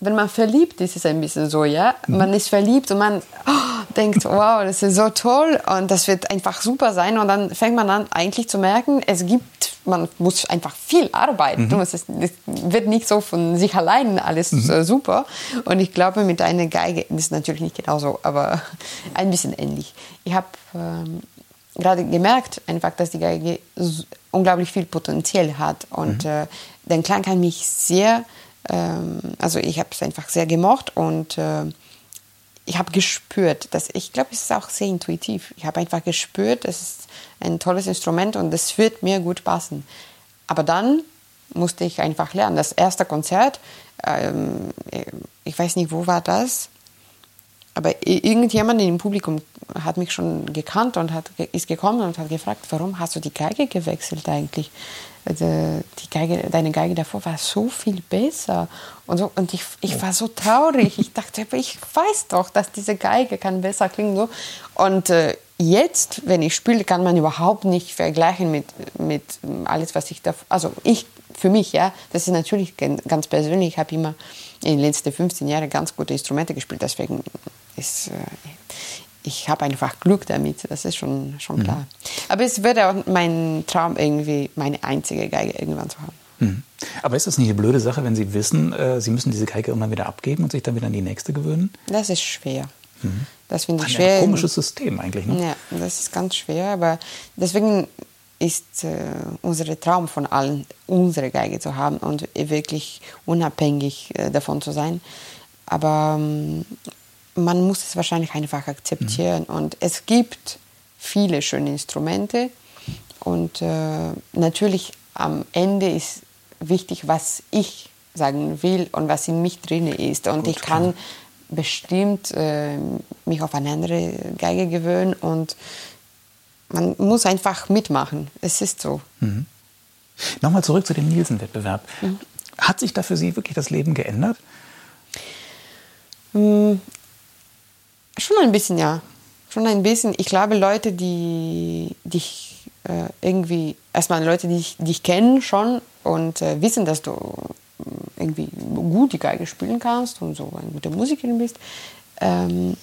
wenn man verliebt ist, ist es ein bisschen so, ja. Mhm. Man ist verliebt und man oh, denkt, wow, das ist so toll und das wird einfach super sein. Und dann fängt man an, eigentlich zu merken, es gibt man muss einfach viel arbeiten. Mhm. Es, ist, es, wird nicht so von sich allein alles mhm. super. Und ich glaube, mit einer Geige das ist natürlich nicht genauso, aber ein bisschen ähnlich. Ich habe ähm, gerade gemerkt, einfach, dass die Geige unglaublich viel Potenzial hat. Und mhm. äh, den Klang kann mich sehr, ähm, also ich habe es einfach sehr gemocht und äh, ich habe gespürt, dass ich glaube, es ist auch sehr intuitiv. Ich habe einfach gespürt, es ist ein tolles Instrument und es wird mir gut passen. Aber dann musste ich einfach lernen. Das erste Konzert, ähm, ich weiß nicht, wo war das, aber irgendjemand im Publikum hat mich schon gekannt und hat, ist gekommen und hat gefragt, warum hast du die Geige gewechselt eigentlich? Also, die Geige, deine Geige davor war so viel besser. Und, so, und ich, ich war so traurig. Ich dachte, ich weiß doch, dass diese Geige kann besser klingen. So. Und äh, jetzt, wenn ich spiele, kann man überhaupt nicht vergleichen mit, mit alles, was ich da. Also ich, für mich, ja, das ist natürlich ganz persönlich. Ich habe immer in den letzten 15 Jahren ganz gute Instrumente gespielt. Deswegen ist. Äh, ich habe einfach Glück damit, das ist schon, schon mhm. klar. Aber es wäre auch mein Traum, irgendwie meine einzige Geige irgendwann zu haben. Mhm. Aber ist das nicht eine blöde Sache, wenn Sie wissen, äh, Sie müssen diese Geige immer wieder abgeben und sich dann wieder an die nächste gewöhnen? Das ist schwer. Mhm. Das finde ich ein schwer. Ein komisches System eigentlich. Ne? Ja, das ist ganz schwer. Aber deswegen ist äh, unser Traum von allen, unsere Geige zu haben und wirklich unabhängig äh, davon zu sein. Aber ähm, man muss es wahrscheinlich einfach akzeptieren. Mhm. Und es gibt viele schöne Instrumente. Und äh, natürlich am Ende ist wichtig, was ich sagen will und was in mich drin ist. Und Gut, ich kann bestimmt äh, mich auf eine andere Geige gewöhnen und man muss einfach mitmachen. Es ist so. Mhm. Nochmal zurück zu dem Nielsen-Wettbewerb. Mhm. Hat sich da für Sie wirklich das Leben geändert? Schon ein bisschen, ja. Schon ein bisschen. Ich glaube, Leute, die dich äh, irgendwie, erstmal Leute, die dich kennen schon und äh, wissen, dass du irgendwie gut die Geige spielen kannst und so eine gute Musikerin bist, ähm,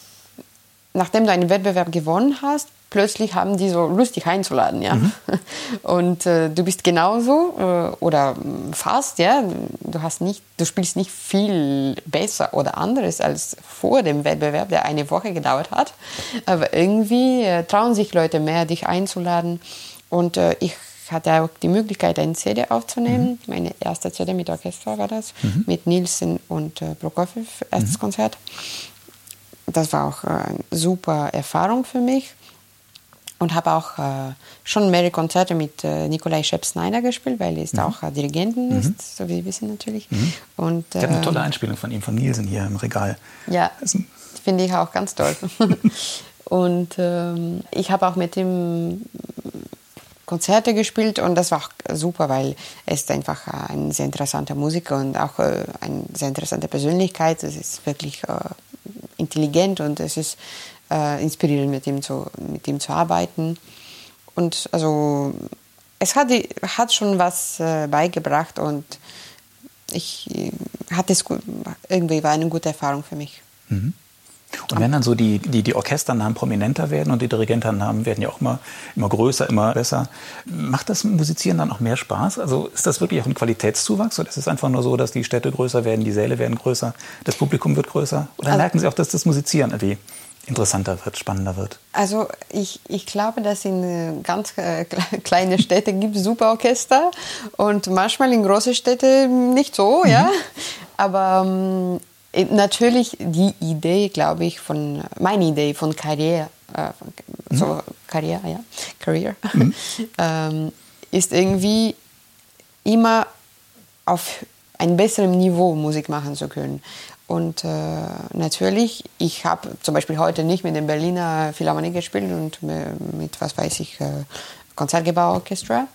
nachdem du einen Wettbewerb gewonnen hast, plötzlich haben die so Lust, dich einzuladen, ja. Mhm. Und äh, du bist genauso äh, oder fast, ja. Du hast nicht, du spielst nicht viel besser oder anderes als vor dem Wettbewerb, der eine Woche gedauert hat. Aber irgendwie äh, trauen sich Leute mehr, dich einzuladen. Und äh, ich hatte auch die Möglichkeit, eine CD aufzunehmen. Mhm. Meine erste CD mit Orchester war das, mhm. mit Nielsen und äh, Prokofiev, erstes mhm. Konzert. Das war auch äh, eine super Erfahrung für mich. Und habe auch äh, schon mehrere Konzerte mit äh, Nikolai Schepp-Snyder gespielt, weil er ist mhm. auch äh, Dirigenten mhm. ist, so wie Sie wissen natürlich. Mhm. Und, ich habe eine tolle ähm, Einspielung von ihm, von Nielsen hier im Regal. Ja, finde ich auch ganz toll. und ähm, ich habe auch mit ihm Konzerte gespielt und das war auch super, weil er ist einfach ein sehr interessanter Musiker und auch eine sehr interessante Persönlichkeit. Es ist wirklich intelligent und es ist äh, inspirierend, mit ihm, zu, mit ihm zu arbeiten. Und also es hat, hat schon was äh, beigebracht und ich hatte es gut, irgendwie war eine gute Erfahrung für mich. Mhm. Und wenn dann so die, die, die Orchesternamen prominenter werden und die Dirigentennamen werden ja auch immer, immer größer, immer besser, macht das Musizieren dann auch mehr Spaß? Also ist das wirklich auch ein Qualitätszuwachs oder ist es einfach nur so, dass die Städte größer werden, die Säle werden größer, das Publikum wird größer? Oder also, merken Sie auch, dass das Musizieren irgendwie interessanter wird, spannender wird? Also ich, ich glaube, dass in äh, ganz äh, kleine Städte gibt es super Orchester und manchmal in große Städte nicht so, mhm. ja. Aber ähm, äh, natürlich die Idee, glaube ich, von, meine Idee von Karriere, äh, so mhm. Karriere, ja, Career, mhm. ähm, ist irgendwie immer auf ein besserem Niveau Musik machen zu können. Und äh, natürlich, ich habe zum Beispiel heute nicht mit dem Berliner Philharmonie gespielt und mit, was weiß ich, äh, Konzertgebauorchester.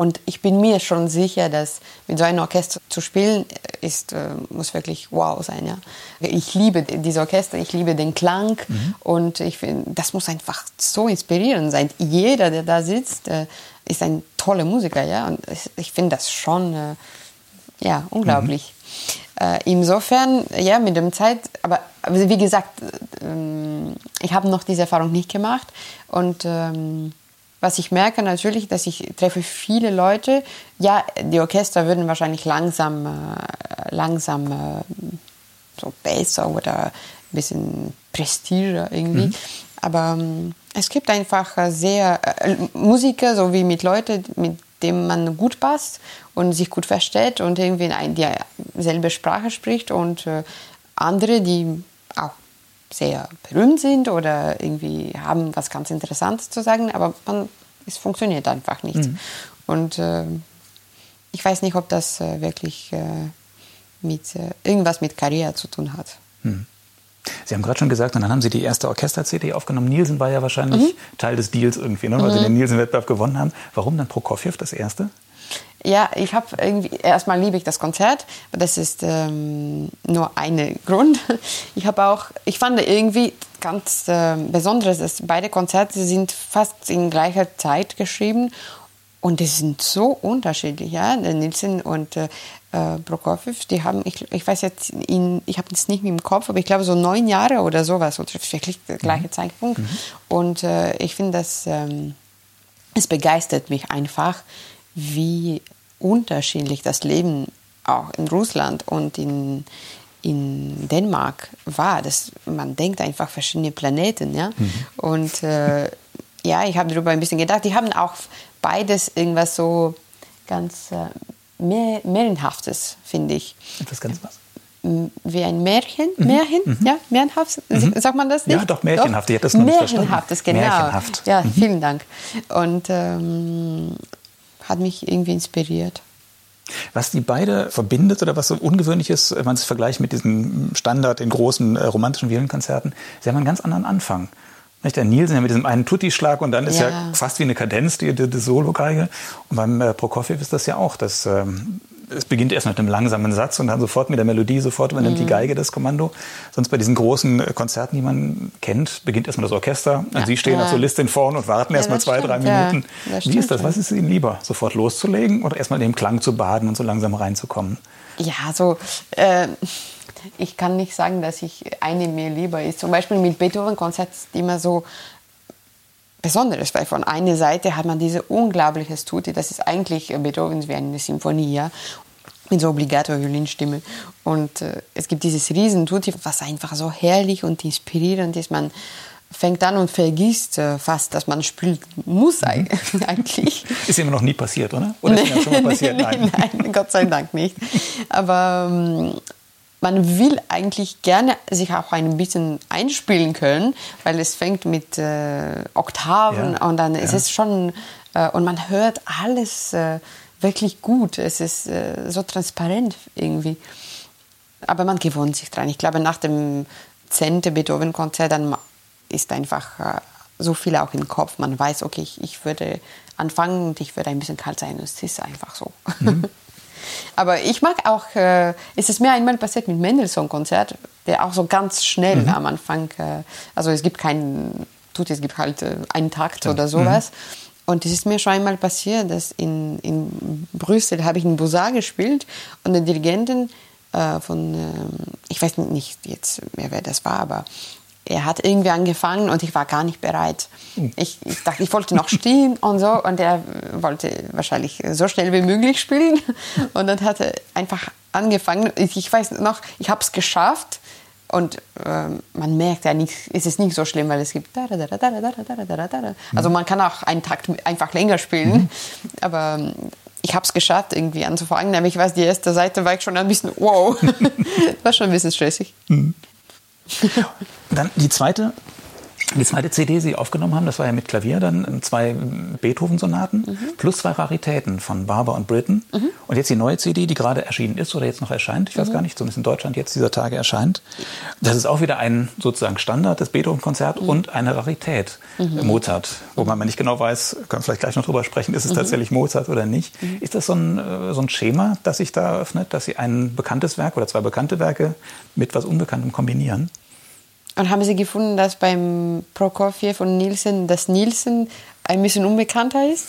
Und ich bin mir schon sicher, dass mit so einem Orchester zu spielen, ist, äh, muss wirklich wow sein. Ja? Ich liebe dieses Orchester, ich liebe den Klang mhm. und ich finde, das muss einfach so inspirierend sein. Jeder, der da sitzt, äh, ist ein toller Musiker. Ja? Und ich finde das schon äh, ja, unglaublich. Mhm. Äh, insofern, ja, mit dem Zeit, aber, aber wie gesagt, ähm, ich habe noch diese Erfahrung nicht gemacht und ähm, was ich merke natürlich, dass ich treffe viele Leute. Ja, die Orchester würden wahrscheinlich langsam, äh, langsam äh, so besser oder ein bisschen Prestige irgendwie. Mhm. Aber ähm, es gibt einfach sehr äh, Musiker, so wie mit Leuten, mit denen man gut passt und sich gut versteht und irgendwie die dieselbe Sprache spricht und äh, andere, die sehr berühmt sind oder irgendwie haben was ganz Interessantes zu sagen, aber man, es funktioniert einfach nicht. Mhm. Und äh, ich weiß nicht, ob das äh, wirklich äh, mit, äh, irgendwas mit Karriere zu tun hat. Mhm. Sie haben gerade schon gesagt, und dann haben Sie die erste Orchester-CD aufgenommen. Nielsen war ja wahrscheinlich mhm. Teil des Deals irgendwie, ne, weil mhm. Sie den Nielsen-Wettbewerb gewonnen haben. Warum dann Prokofjew das erste? Ja, ich habe irgendwie, erstmal liebe ich das Konzert, das ist ähm, nur ein Grund. Ich habe auch, ich fand irgendwie ganz äh, Besonderes, dass beide Konzerte sind fast in gleicher Zeit geschrieben und die sind so unterschiedlich, ja, Nielsen und äh, äh Prokofjew, die haben, ich, ich weiß jetzt, ihn, ich habe das nicht mehr im Kopf, aber ich glaube so neun Jahre oder sowas, oder wirklich der gleiche mhm. Zeitpunkt. Mhm. Und äh, ich finde, dass ähm, es begeistert mich einfach, wie unterschiedlich das Leben auch in Russland und in, in Dänemark war. Das, man denkt einfach verschiedene Planeten. Ja? Mhm. Und äh, ja, ich habe darüber ein bisschen gedacht. Die haben auch beides irgendwas so ganz äh, mehr, Märchenhaftes, finde ich. Etwas ganz was? Wie ein Märchen, mhm. Märchen, mhm. ja, märchenhaft, mhm. sagt man das nicht? Ja, doch, märchenhaft, doch? ich das noch Märchenhaftes, genau. Märchenhaft. Ja, mhm. vielen Dank. Und ähm, hat mich irgendwie inspiriert. Was die beide verbindet oder was so ungewöhnlich ist, wenn man es vergleicht mit diesem Standard in großen äh, romantischen Violinkonzerten, sie haben einen ganz anderen Anfang. Nicht? Der Nielsen ja mit diesem einen Tutti-Schlag und dann ist ja. ja fast wie eine Kadenz die, die, die Solo-Geige. Und beim äh, Prokofjew ist das ja auch. Das, ähm, es beginnt erst mit einem langsamen Satz und dann sofort mit der Melodie, sofort übernimmt mhm. die Geige das Kommando. Sonst bei diesen großen äh, Konzerten, die man kennt, beginnt erstmal das Orchester. Ja. Und Sie stehen ja. als Solistin vorne und warten ja, erstmal zwei, stimmt, drei Minuten. Wie ist das? Was ist Ihnen lieber? Sofort loszulegen oder erstmal in dem Klang zu baden und so langsam reinzukommen? Ja, so. Äh ich kann nicht sagen, dass ich eine mir lieber ist. Zum Beispiel mit Beethoven-Konzert ist immer so Besonderes, weil von einer Seite hat man diese unglaubliche Tutti, das ist eigentlich Beethovens wie eine Symphonie, ja? mit so obligato Violinstimme. Und äh, es gibt dieses riesen Tutti, was einfach so herrlich und inspirierend ist. Man fängt an und vergisst äh, fast, dass man spielen muss mhm. eigentlich. Ist immer noch nie passiert, oder? Oder nee, ist ja schon mal passiert? Nein. nein, Gott sei Dank nicht. Aber ähm, man will eigentlich gerne sich auch ein bisschen einspielen können, weil es fängt mit äh, Oktaven ja, und dann ja. ist es schon äh, und man hört alles äh, wirklich gut. Es ist äh, so transparent irgendwie. Aber man gewohnt sich dran. Ich glaube, nach dem zehnten Beethoven-Konzert dann ist einfach äh, so viel auch im Kopf. Man weiß, okay, ich, ich würde anfangen und ich würde ein bisschen kalt sein. Es ist einfach so. Mhm. Aber ich mag auch, äh, es ist mir einmal passiert mit Mendelssohn-Konzert, der auch so ganz schnell mhm. am Anfang, äh, also es gibt keinen Tut, es gibt halt äh, einen Takt ja. oder sowas. Mhm. Und es ist mir schon einmal passiert, dass in, in Brüssel habe ich in Bussard gespielt und der Dirigentin äh, von, äh, ich weiß nicht jetzt mehr, wer das war, aber er hat irgendwie angefangen und ich war gar nicht bereit. Hm. Ich, ich dachte, ich wollte noch stehen und so und er wollte wahrscheinlich so schnell wie möglich spielen und dann hat er einfach angefangen. Ich weiß noch, ich habe es geschafft und äh, man merkt ja nicht, es ist nicht so schlimm, weil es gibt also man kann auch einen Takt einfach länger spielen, mhm. aber ähm, ich habe es geschafft, irgendwie anzufangen. Aber ich weiß, die erste Seite war ich schon ein bisschen, wow, war schon ein bisschen stressig. Dann die zweite die zweite CD, die Sie aufgenommen haben, das war ja mit Klavier, dann zwei Beethoven-Sonaten mhm. plus zwei Raritäten von Barber und Britten. Mhm. Und jetzt die neue CD, die gerade erschienen ist oder jetzt noch erscheint, ich weiß mhm. gar nicht, zumindest in Deutschland jetzt dieser Tage erscheint. Das ist auch wieder ein sozusagen Standard des Beethoven-Konzert mhm. und eine Rarität, mhm. Mozart. Wo man nicht genau weiß, können wir vielleicht gleich noch drüber sprechen, ist es tatsächlich Mozart oder nicht. Ist das so ein, äh, so ein Schema, das sich da eröffnet, dass Sie ein bekanntes Werk oder zwei bekannte Werke mit was Unbekanntem kombinieren? Und haben Sie gefunden, dass beim Prokofjew und Nielsen das Nielsen ein bisschen unbekannter ist?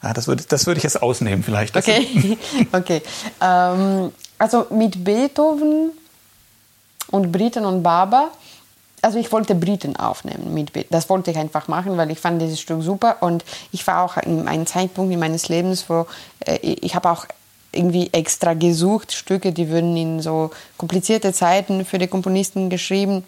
Ah, das würde, das würde ich jetzt ausnehmen vielleicht. Okay, okay. Ähm, also mit Beethoven und Britten und Barber, also ich wollte Briten aufnehmen. Mit das wollte ich einfach machen, weil ich fand dieses Stück super und ich war auch in einem Zeitpunkt in meines Lebens, wo äh, ich habe auch irgendwie extra gesucht, Stücke, die würden in so komplizierte Zeiten für die Komponisten geschrieben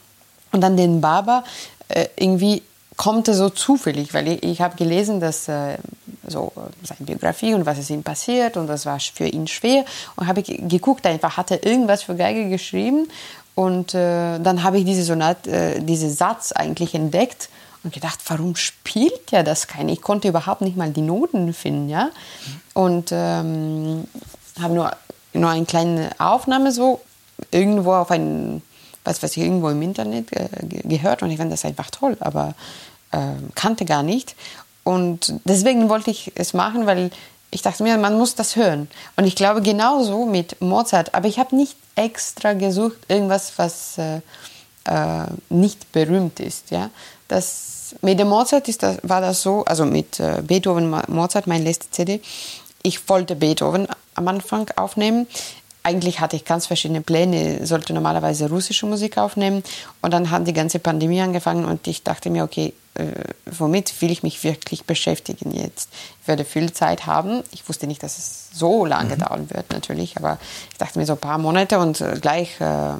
und dann den Baba äh, irgendwie kommt er so zufällig, weil ich, ich habe gelesen, dass äh, so seine Biografie und was ist ihm passiert und das war für ihn schwer. Und habe geguckt, einfach hat er irgendwas für Geige geschrieben. Und äh, dann habe ich diese Sonat, äh, diesen Satz eigentlich entdeckt und gedacht, warum spielt er das keiner? Ich konnte überhaupt nicht mal die Noten finden, ja. Und ähm, habe nur nur eine kleine Aufnahme so irgendwo auf einen was, was ich irgendwo im Internet äh, gehört und ich fand das einfach toll, aber äh, kannte gar nicht. Und deswegen wollte ich es machen, weil ich dachte mir, man muss das hören. Und ich glaube genauso mit Mozart. Aber ich habe nicht extra gesucht, irgendwas, was äh, äh, nicht berühmt ist. Ja? Das, mit dem Mozart ist das, war das so, also mit äh, Beethoven, Mozart, meine letzte CD. Ich wollte Beethoven am Anfang aufnehmen eigentlich hatte ich ganz verschiedene Pläne, sollte normalerweise russische Musik aufnehmen und dann hat die ganze Pandemie angefangen und ich dachte mir, okay, äh, womit will ich mich wirklich beschäftigen jetzt? Ich werde viel Zeit haben. Ich wusste nicht, dass es so lange mhm. dauern wird natürlich, aber ich dachte mir so ein paar Monate und äh, gleich äh,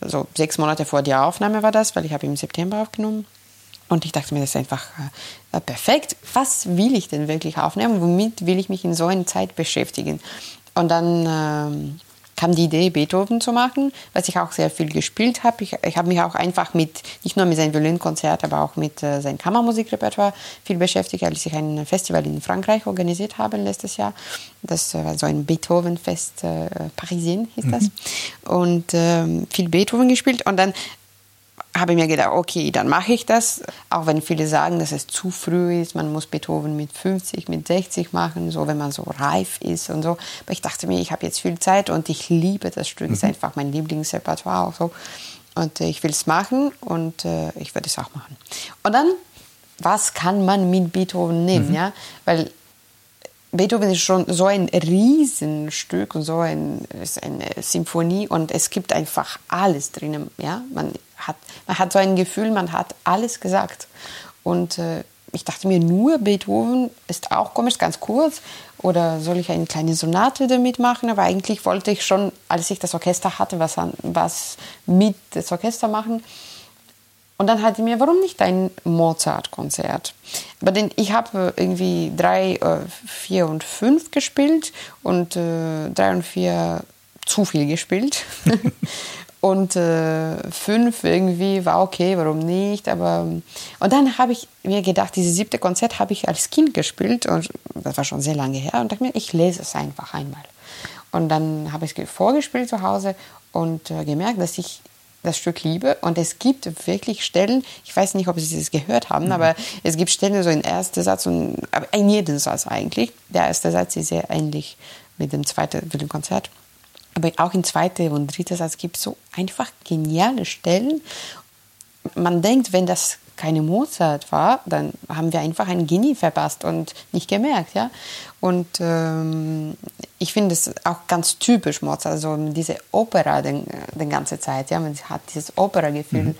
so sechs Monate vor der Aufnahme war das, weil ich habe im September aufgenommen. Und ich dachte mir, das ist einfach äh, perfekt. Was will ich denn wirklich aufnehmen? Womit will ich mich in so einer Zeit beschäftigen? Und dann ähm, kam die Idee, Beethoven zu machen, was ich auch sehr viel gespielt habe. Ich, ich habe mich auch einfach mit, nicht nur mit seinem Violinkonzert, aber auch mit äh, seinem Kammermusikrepertoire viel beschäftigt, als ich ein Festival in Frankreich organisiert habe letztes Jahr. Das war so ein Beethoven-Fest, äh, Parisien hieß das. Mhm. Und ähm, viel Beethoven gespielt. Und dann habe ich mir gedacht, okay, dann mache ich das. Auch wenn viele sagen, dass es zu früh ist, man muss Beethoven mit 50, mit 60 machen, so wenn man so reif ist und so. Aber ich dachte mir, ich habe jetzt viel Zeit und ich liebe das Stück. Mhm. ist einfach mein Lieblingsrepertoire auch so. Und äh, ich will es machen und äh, ich werde es auch machen. Und dann, was kann man mit Beethoven nehmen? Mhm. Ja? Weil Beethoven ist schon so ein Riesenstück und so ein, ist eine Symphonie und es gibt einfach alles drinnen. Ja? Man, hat, man hat so ein Gefühl, man hat alles gesagt. Und äh, ich dachte mir, nur Beethoven ist auch komisch, ganz kurz. Oder soll ich eine kleine Sonate damit machen? Aber eigentlich wollte ich schon, als ich das Orchester hatte, was, was mit das Orchester machen. Und dann hatte ich mir, warum nicht ein Mozart-Konzert? Aber den, ich habe irgendwie drei, äh, vier und fünf gespielt und äh, drei und vier zu viel gespielt. und äh, fünf irgendwie war okay, warum nicht? Aber und dann habe ich mir gedacht, dieses siebte Konzert habe ich als Kind gespielt und das war schon sehr lange her und dachte mir, ich lese es einfach einmal. Und dann habe ich es vorgespielt zu Hause und äh, gemerkt, dass ich das Stück liebe. Und es gibt wirklich Stellen, ich weiß nicht, ob Sie das gehört haben, mhm. aber es gibt Stellen, so in ersten Satz und in jedem Satz eigentlich. Der erste Satz ist sehr ähnlich mit dem zweiten Konzert. Aber auch im zweiten und dritten Satz gibt es so einfach geniale Stellen. Man denkt, wenn das keine Mozart war, dann haben wir einfach ein Genie verpasst und nicht gemerkt, ja. Und ähm, ich finde es auch ganz typisch Mozart, also diese Opera den, den ganze Zeit, ja, man hat dieses Opera-Gefühl mhm.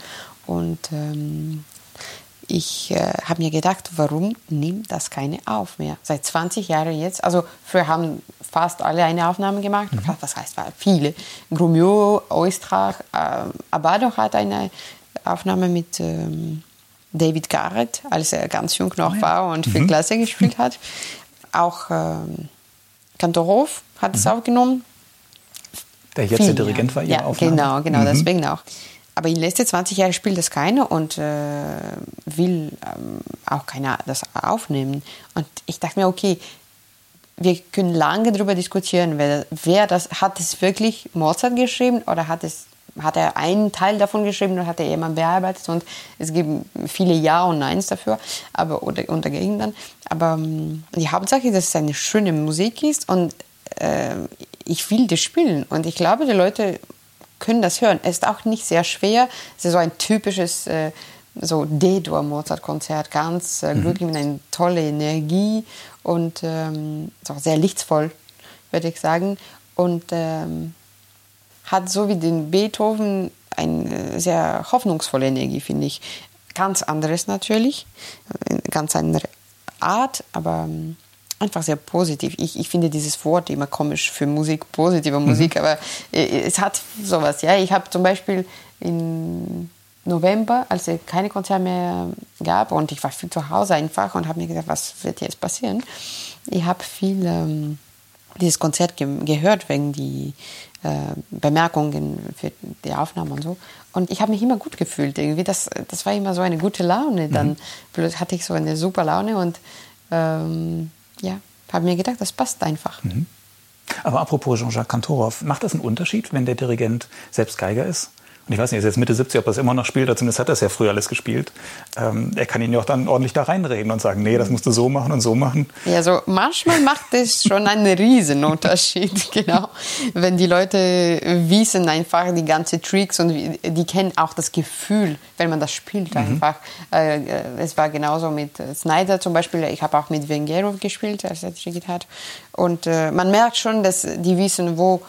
und ähm, ich äh, habe mir gedacht, warum nimmt das keine auf mehr? Seit 20 Jahren jetzt, also früher haben fast alle eine Aufnahme gemacht, mhm. was heißt viele, Grumio, Oistrach, äh, Abado hat eine Aufnahme mit ähm, David Garrett, als er ganz jung noch oh ja. war und viel mhm. Klasse gespielt hat. Auch ähm, Kantorov hat es mhm. aufgenommen. Der jetzt der Dirigent war, ja, Aufnahme. Genau, genau, mhm. deswegen auch. Aber in den letzten 20 Jahren spielt das keiner und äh, will ähm, auch keiner das aufnehmen. Und ich dachte mir, okay, wir können lange darüber diskutieren, wer, wer das hat es wirklich Mozart geschrieben oder hat es hat er einen Teil davon geschrieben und hat er jemand bearbeitet und es gibt viele Ja und Neins dafür, aber oder, und dagegen dann. Aber ähm, die Hauptsache ist, dass es eine schöne Musik ist und äh, ich will das spielen und ich glaube, die Leute können das hören. Es ist auch nicht sehr schwer. Es ist so ein typisches äh, so D-Dur-Mozart-Konzert, ganz äh, mhm. glücklich mit einer tollen Energie und ähm, sehr lichtvoll, würde ich sagen. Und ähm, hat so wie den Beethoven eine sehr hoffnungsvolle Energie, finde ich. Ganz anderes natürlich, ganz andere Art, aber ähm, einfach sehr positiv. Ich, ich finde dieses Wort immer komisch für Musik, positive Musik, mhm. aber äh, es hat sowas. Ja, ich habe zum Beispiel im November, als es keine Konzerte mehr gab und ich war viel zu Hause einfach und habe mir gedacht, was wird jetzt passieren? Ich habe viel ähm, dieses Konzert ge gehört wegen die äh, Bemerkungen für die Aufnahme und so. Und ich habe mich immer gut gefühlt irgendwie. Das, das war immer so eine gute Laune. Dann mhm. hatte ich so eine super Laune und ähm, ja, habe mir gedacht, das passt einfach. Mhm. Aber apropos Jean-Jacques Kantorov, macht das einen Unterschied, wenn der Dirigent selbst Geiger ist? Und ich weiß nicht, er ist jetzt Mitte 70, ob er es immer noch spielt, oder zumindest hat er es ja früher alles gespielt. Ähm, er kann ihn ja auch dann ordentlich da reinreden und sagen, nee, das musst du so machen und so machen. Ja, so manchmal macht es schon einen Unterschied, genau. Wenn die Leute wissen einfach die ganzen Tricks und die kennen auch das Gefühl, wenn man das spielt mhm. einfach. Mhm. es war genauso mit Snyder zum Beispiel. Ich habe auch mit Vengerov gespielt, als er Trick hat. Und äh, man merkt schon, dass die wissen, wo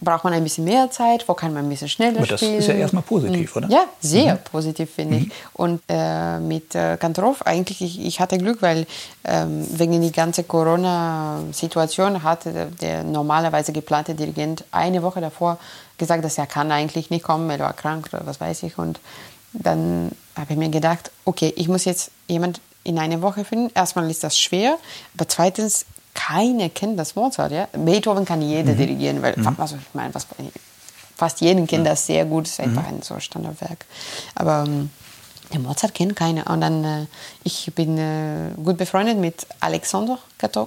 braucht man ein bisschen mehr Zeit, wo kann man ein bisschen schneller Aber das spielen. ist ja erstmal positiv, oder? Ja, sehr mhm. positiv, finde mhm. ich. Und äh, mit äh, Kantorov eigentlich, ich, ich, hatte Glück, weil ähm, wegen der ganzen Corona-Situation hatte der, der, normalerweise geplante Dirigent eine Woche davor gesagt, dass er kann eigentlich nicht kommen, er war krank oder was weiß ich. Und dann habe ich mir gedacht, okay, ich muss jetzt jemand in eine Woche finden. Erstmal ist das schwer, aber zweitens keiner kennt das Mozart. Ja? Beethoven kann jeder mhm. dirigieren, weil mhm. also, ich meine, was, fast jeden kennt das sehr gut. Das ist einfach mhm. ein so Standardwerk. Aber ähm, der Mozart kennt keiner. Und dann, äh, ich bin äh, gut befreundet mit Alexander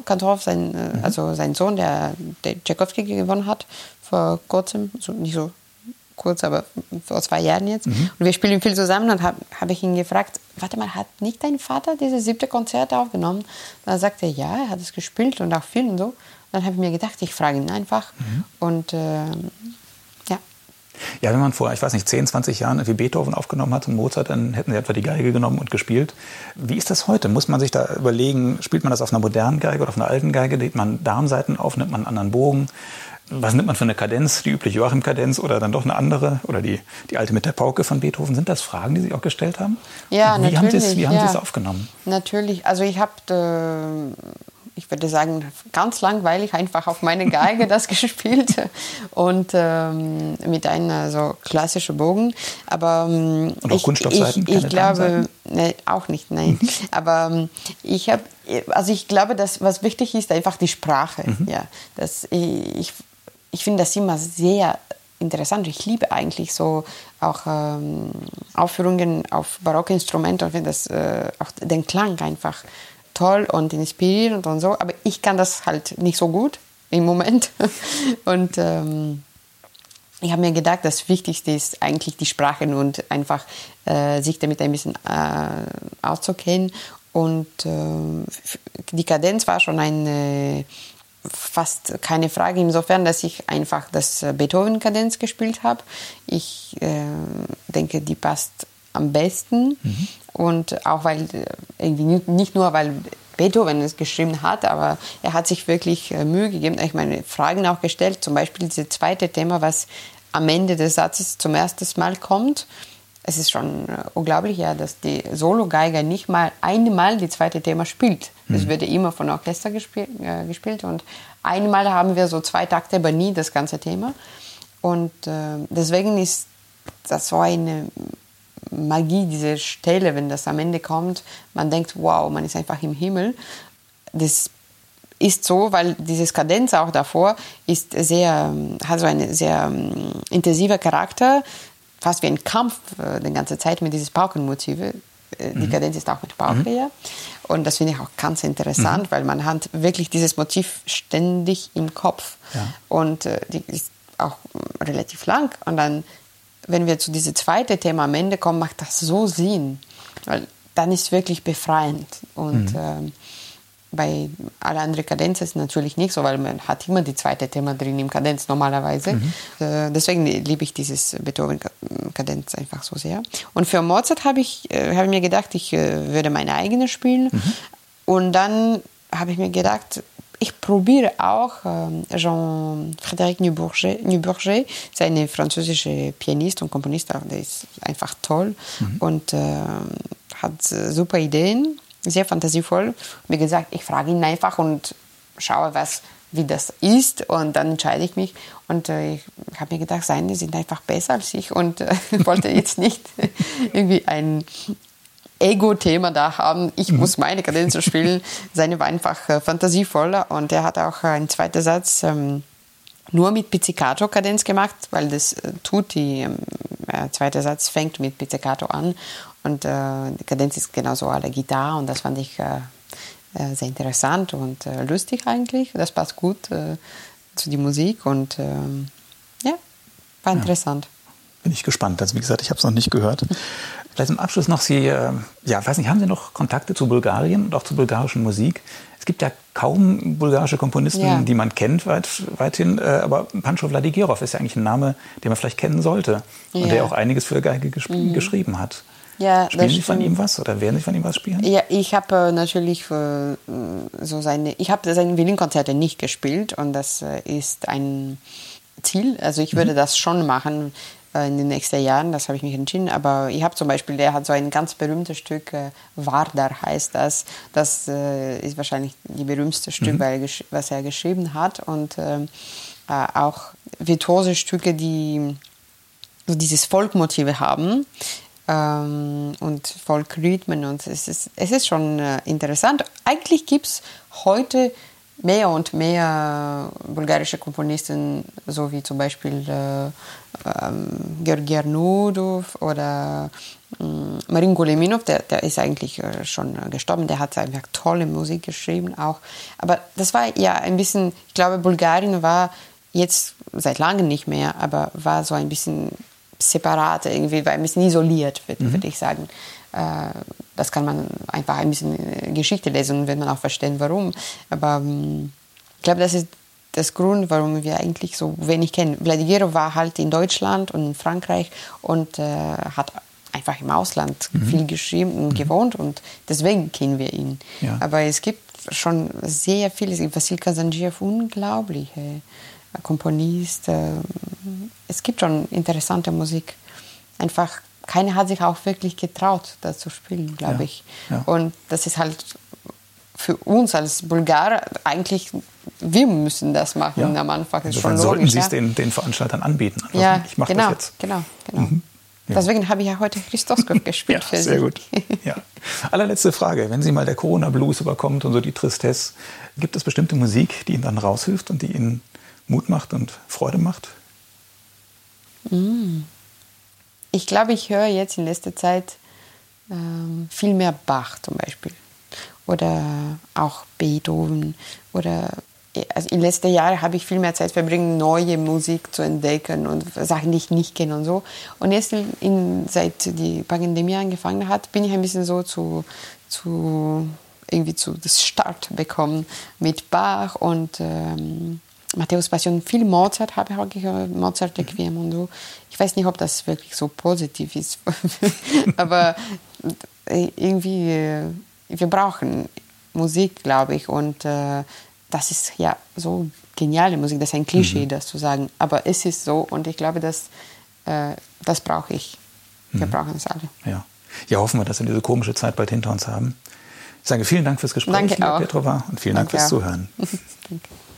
Kantorov, sein, äh, mhm. also sein Sohn, der, der Tchaikovsky gewonnen hat vor kurzem, so, nicht so kurz, aber vor zwei Jahren jetzt. Mhm. Und wir spielen viel zusammen und habe hab ich ihn gefragt, warte mal, hat nicht dein Vater dieses siebte Konzert aufgenommen? Dann sagte er, ja, er hat es gespielt und auch viel und so. Und dann habe ich mir gedacht, ich frage ihn einfach. Mhm. Und äh, ja. Ja, wenn man vor, ich weiß nicht, 10, 20 Jahren wie Beethoven aufgenommen hat und Mozart, dann hätten sie etwa die Geige genommen und gespielt. Wie ist das heute? Muss man sich da überlegen, spielt man das auf einer modernen Geige oder auf einer alten Geige? Legt man Darmseiten auf, nimmt man einen anderen Bogen? Was nimmt man für eine Kadenz, die übliche Joachim-Kadenz oder dann doch eine andere oder die, die alte mit der Pauke von Beethoven? Sind das Fragen, die Sie auch gestellt haben? Ja, wie natürlich. Haben Sie es, wie haben ja. Sie es aufgenommen? Natürlich. Also ich habe, äh, ich würde sagen, ganz langweilig einfach auf meine Geige das gespielt und ähm, mit einem so klassischen Bogen. Aber ähm, und auch ich, Kunststoffseiten? Ich, ich glaube, ne, auch nicht, nein. Aber ähm, ich habe, also ich glaube, dass was wichtig ist, einfach die Sprache. Mhm. Ja, dass ich ich finde das immer sehr interessant. Ich liebe eigentlich so auch ähm, Aufführungen auf Barockinstrumente und finde das äh, auch den Klang einfach toll und inspirierend und so. Aber ich kann das halt nicht so gut im Moment. und ähm, ich habe mir gedacht, das Wichtigste ist eigentlich die Sprachen und einfach äh, sich damit ein bisschen äh, auszukennen. Und äh, die Kadenz war schon eine fast keine Frage, insofern, dass ich einfach das äh, Beethoven-Kadenz gespielt habe. Ich äh, denke, die passt am besten. Mhm. Und auch weil, äh, irgendwie nicht nur, weil Beethoven es geschrieben hat, aber er hat sich wirklich äh, Mühe gegeben. Ich meine, Fragen auch gestellt, zum Beispiel dieses zweite Thema, was am Ende des Satzes zum ersten Mal kommt es ist schon äh, unglaublich, ja, dass die Solo-Geiger nicht mal einmal die zweite Thema spielt. Es mhm. wird immer von Orchester gespielt, äh, gespielt und einmal haben wir so zwei Takte, aber nie das ganze Thema. Und äh, deswegen ist das so eine Magie, diese Stelle, wenn das am Ende kommt. Man denkt, wow, man ist einfach im Himmel. Das ist so, weil dieses Kadenz auch davor ist sehr, hat so einen sehr ähm, intensiver Charakter fast wie ein Kampf äh, die ganze Zeit mit diesen Paukenmotive. Äh, die mhm. Kadenz ist auch mit Pauke, mhm. ja. Und das finde ich auch ganz interessant, mhm. weil man hat wirklich dieses Motiv ständig im Kopf. Ja. Und äh, die ist auch relativ lang. Und dann, wenn wir zu diesem zweiten Thema am Ende kommen, macht das so Sinn. Weil dann ist es wirklich befreiend. Und mhm. ähm, bei allen anderen Kadenzen ist es natürlich nicht so, weil man hat immer die zweite Thema drin im Kadenz normalerweise. Mhm. Äh, deswegen liebe ich dieses Beethoven-Kadenz einfach so sehr. Und für Mozart habe ich, äh, hab mir gedacht, ich äh, würde meine eigene spielen. Mhm. Und dann habe ich mir gedacht, ich probiere auch ähm, Jean-Frédéric Neubourget, ist ein französischer Pianist und Komponist, der ist einfach toll mhm. und äh, hat super Ideen sehr fantasievoll. Wie gesagt, ich frage ihn einfach und schaue, was, wie das ist und dann entscheide ich mich. Und äh, ich habe mir gedacht, seine sind einfach besser als ich und äh, wollte jetzt nicht irgendwie ein Ego-Thema da haben. Ich mhm. muss meine Kadenz spielen. Seine war einfach äh, fantasievoller und er hat auch einen zweiten Satz ähm, nur mit Pizzicato-Kadenz gemacht, weil das äh, tut die ähm, äh, zweite Satz fängt mit Pizzicato an und äh, die Kadenz ist genauso alle Gitarre und das fand ich äh, äh, sehr interessant und äh, lustig eigentlich. Das passt gut zu der Musik und ähm, ja, war interessant. bin ich gespannt. Also wie gesagt, ich habe es noch nicht gehört. Vielleicht zum Abschluss noch Sie, ja, weiß nicht, haben Sie noch Kontakte zu Bulgarien und auch zu bulgarischen Musik? Es gibt ja kaum bulgarische Komponisten, ja. die man kennt weit, weithin, äh, aber Pancho Vladigirov ist ja eigentlich ein Name, den man vielleicht kennen sollte ja. und der auch einiges für Geige mhm. geschrieben hat. Ja, spielen Sie von ihm was oder werden Sie von ihm was spielen? Ja, ich habe äh, natürlich äh, so seine, ich habe seine Violinkonzerte nicht gespielt und das äh, ist ein Ziel. Also ich würde mhm. das schon machen in den nächsten Jahren, das habe ich mich entschieden. Aber ich habe zum Beispiel, der hat so ein ganz berühmtes Stück, äh, Vardar heißt das. Das äh, ist wahrscheinlich die berühmteste Stück, mhm. was er geschrieben hat. Und ähm, äh, auch virtuose Stücke, die so dieses Folkmotive haben ähm, und Folkrhythmen. Und es ist, es ist schon äh, interessant. Eigentlich gibt es heute mehr und mehr bulgarische Komponisten, so wie zum Beispiel äh, ähm, Georgi Arnudov oder äh, Marin Goleminov, der, der ist eigentlich äh, schon gestorben, der hat einfach tolle Musik geschrieben auch. Aber das war ja ein bisschen, ich glaube, Bulgarien war jetzt seit langem nicht mehr, aber war so ein bisschen separat irgendwie, war ein bisschen isoliert, würde mhm. würd ich sagen. Äh, das kann man einfach ein bisschen äh, Geschichte lesen und wird man auch verstehen, warum. Aber ähm, ich glaube, das ist das Grund, warum wir eigentlich so wenig kennen. Vladimiro war halt in Deutschland und in Frankreich und äh, hat einfach im Ausland mhm. viel geschrieben und mhm. gewohnt und deswegen kennen wir ihn. Ja. Aber es gibt schon sehr viele. Vassil Kazanjiev, unglaubliche Komponist. Es gibt schon interessante Musik. Einfach keiner hat sich auch wirklich getraut, das zu spielen, glaube ja, ich. Ja. Und das ist halt für uns als Bulgarer eigentlich, wir müssen das machen ja. am Anfang. Ist schon sollten Sie es den, den Veranstaltern anbieten. Also ja, ich mache genau, das jetzt. Genau, genau. Mhm. Ja. Deswegen habe ich ja heute Christoskop gespielt ja, für Sie. Sehr gut. Ja. Allerletzte Frage. Wenn Sie mal der Corona-Blues überkommt und so die Tristesse, gibt es bestimmte Musik, die Ihnen dann raushilft und die Ihnen Mut macht und Freude macht? Mm. Ich glaube, ich höre jetzt in letzter Zeit ähm, viel mehr Bach zum Beispiel oder auch Beethoven oder also in letzten Jahren habe ich viel mehr Zeit verbringen, neue Musik zu entdecken und Sachen, die ich nicht kenne und so. Und jetzt, in, seit die Pandemie angefangen hat, bin ich ein bisschen so zu, zu irgendwie zu das Start bekommen mit Bach und ähm, Matthäus Passion, viel Mozart habe ich auch gehört, Mozart Requiem und so. Ich weiß nicht, ob das wirklich so positiv ist, aber irgendwie, äh, wir brauchen Musik, glaube ich, und äh, das ist ja so geniale Musik, das ist ein Klischee, mhm. das zu sagen, aber es ist so und ich glaube, dass, äh, das brauche ich. Wir mhm. brauchen es alle. Ja. ja, hoffen wir, dass wir diese komische Zeit bald hinter uns haben. Ich sage vielen Dank fürs Gespräch, Danke Petrova, und vielen Danke Dank fürs auch. Zuhören. Danke.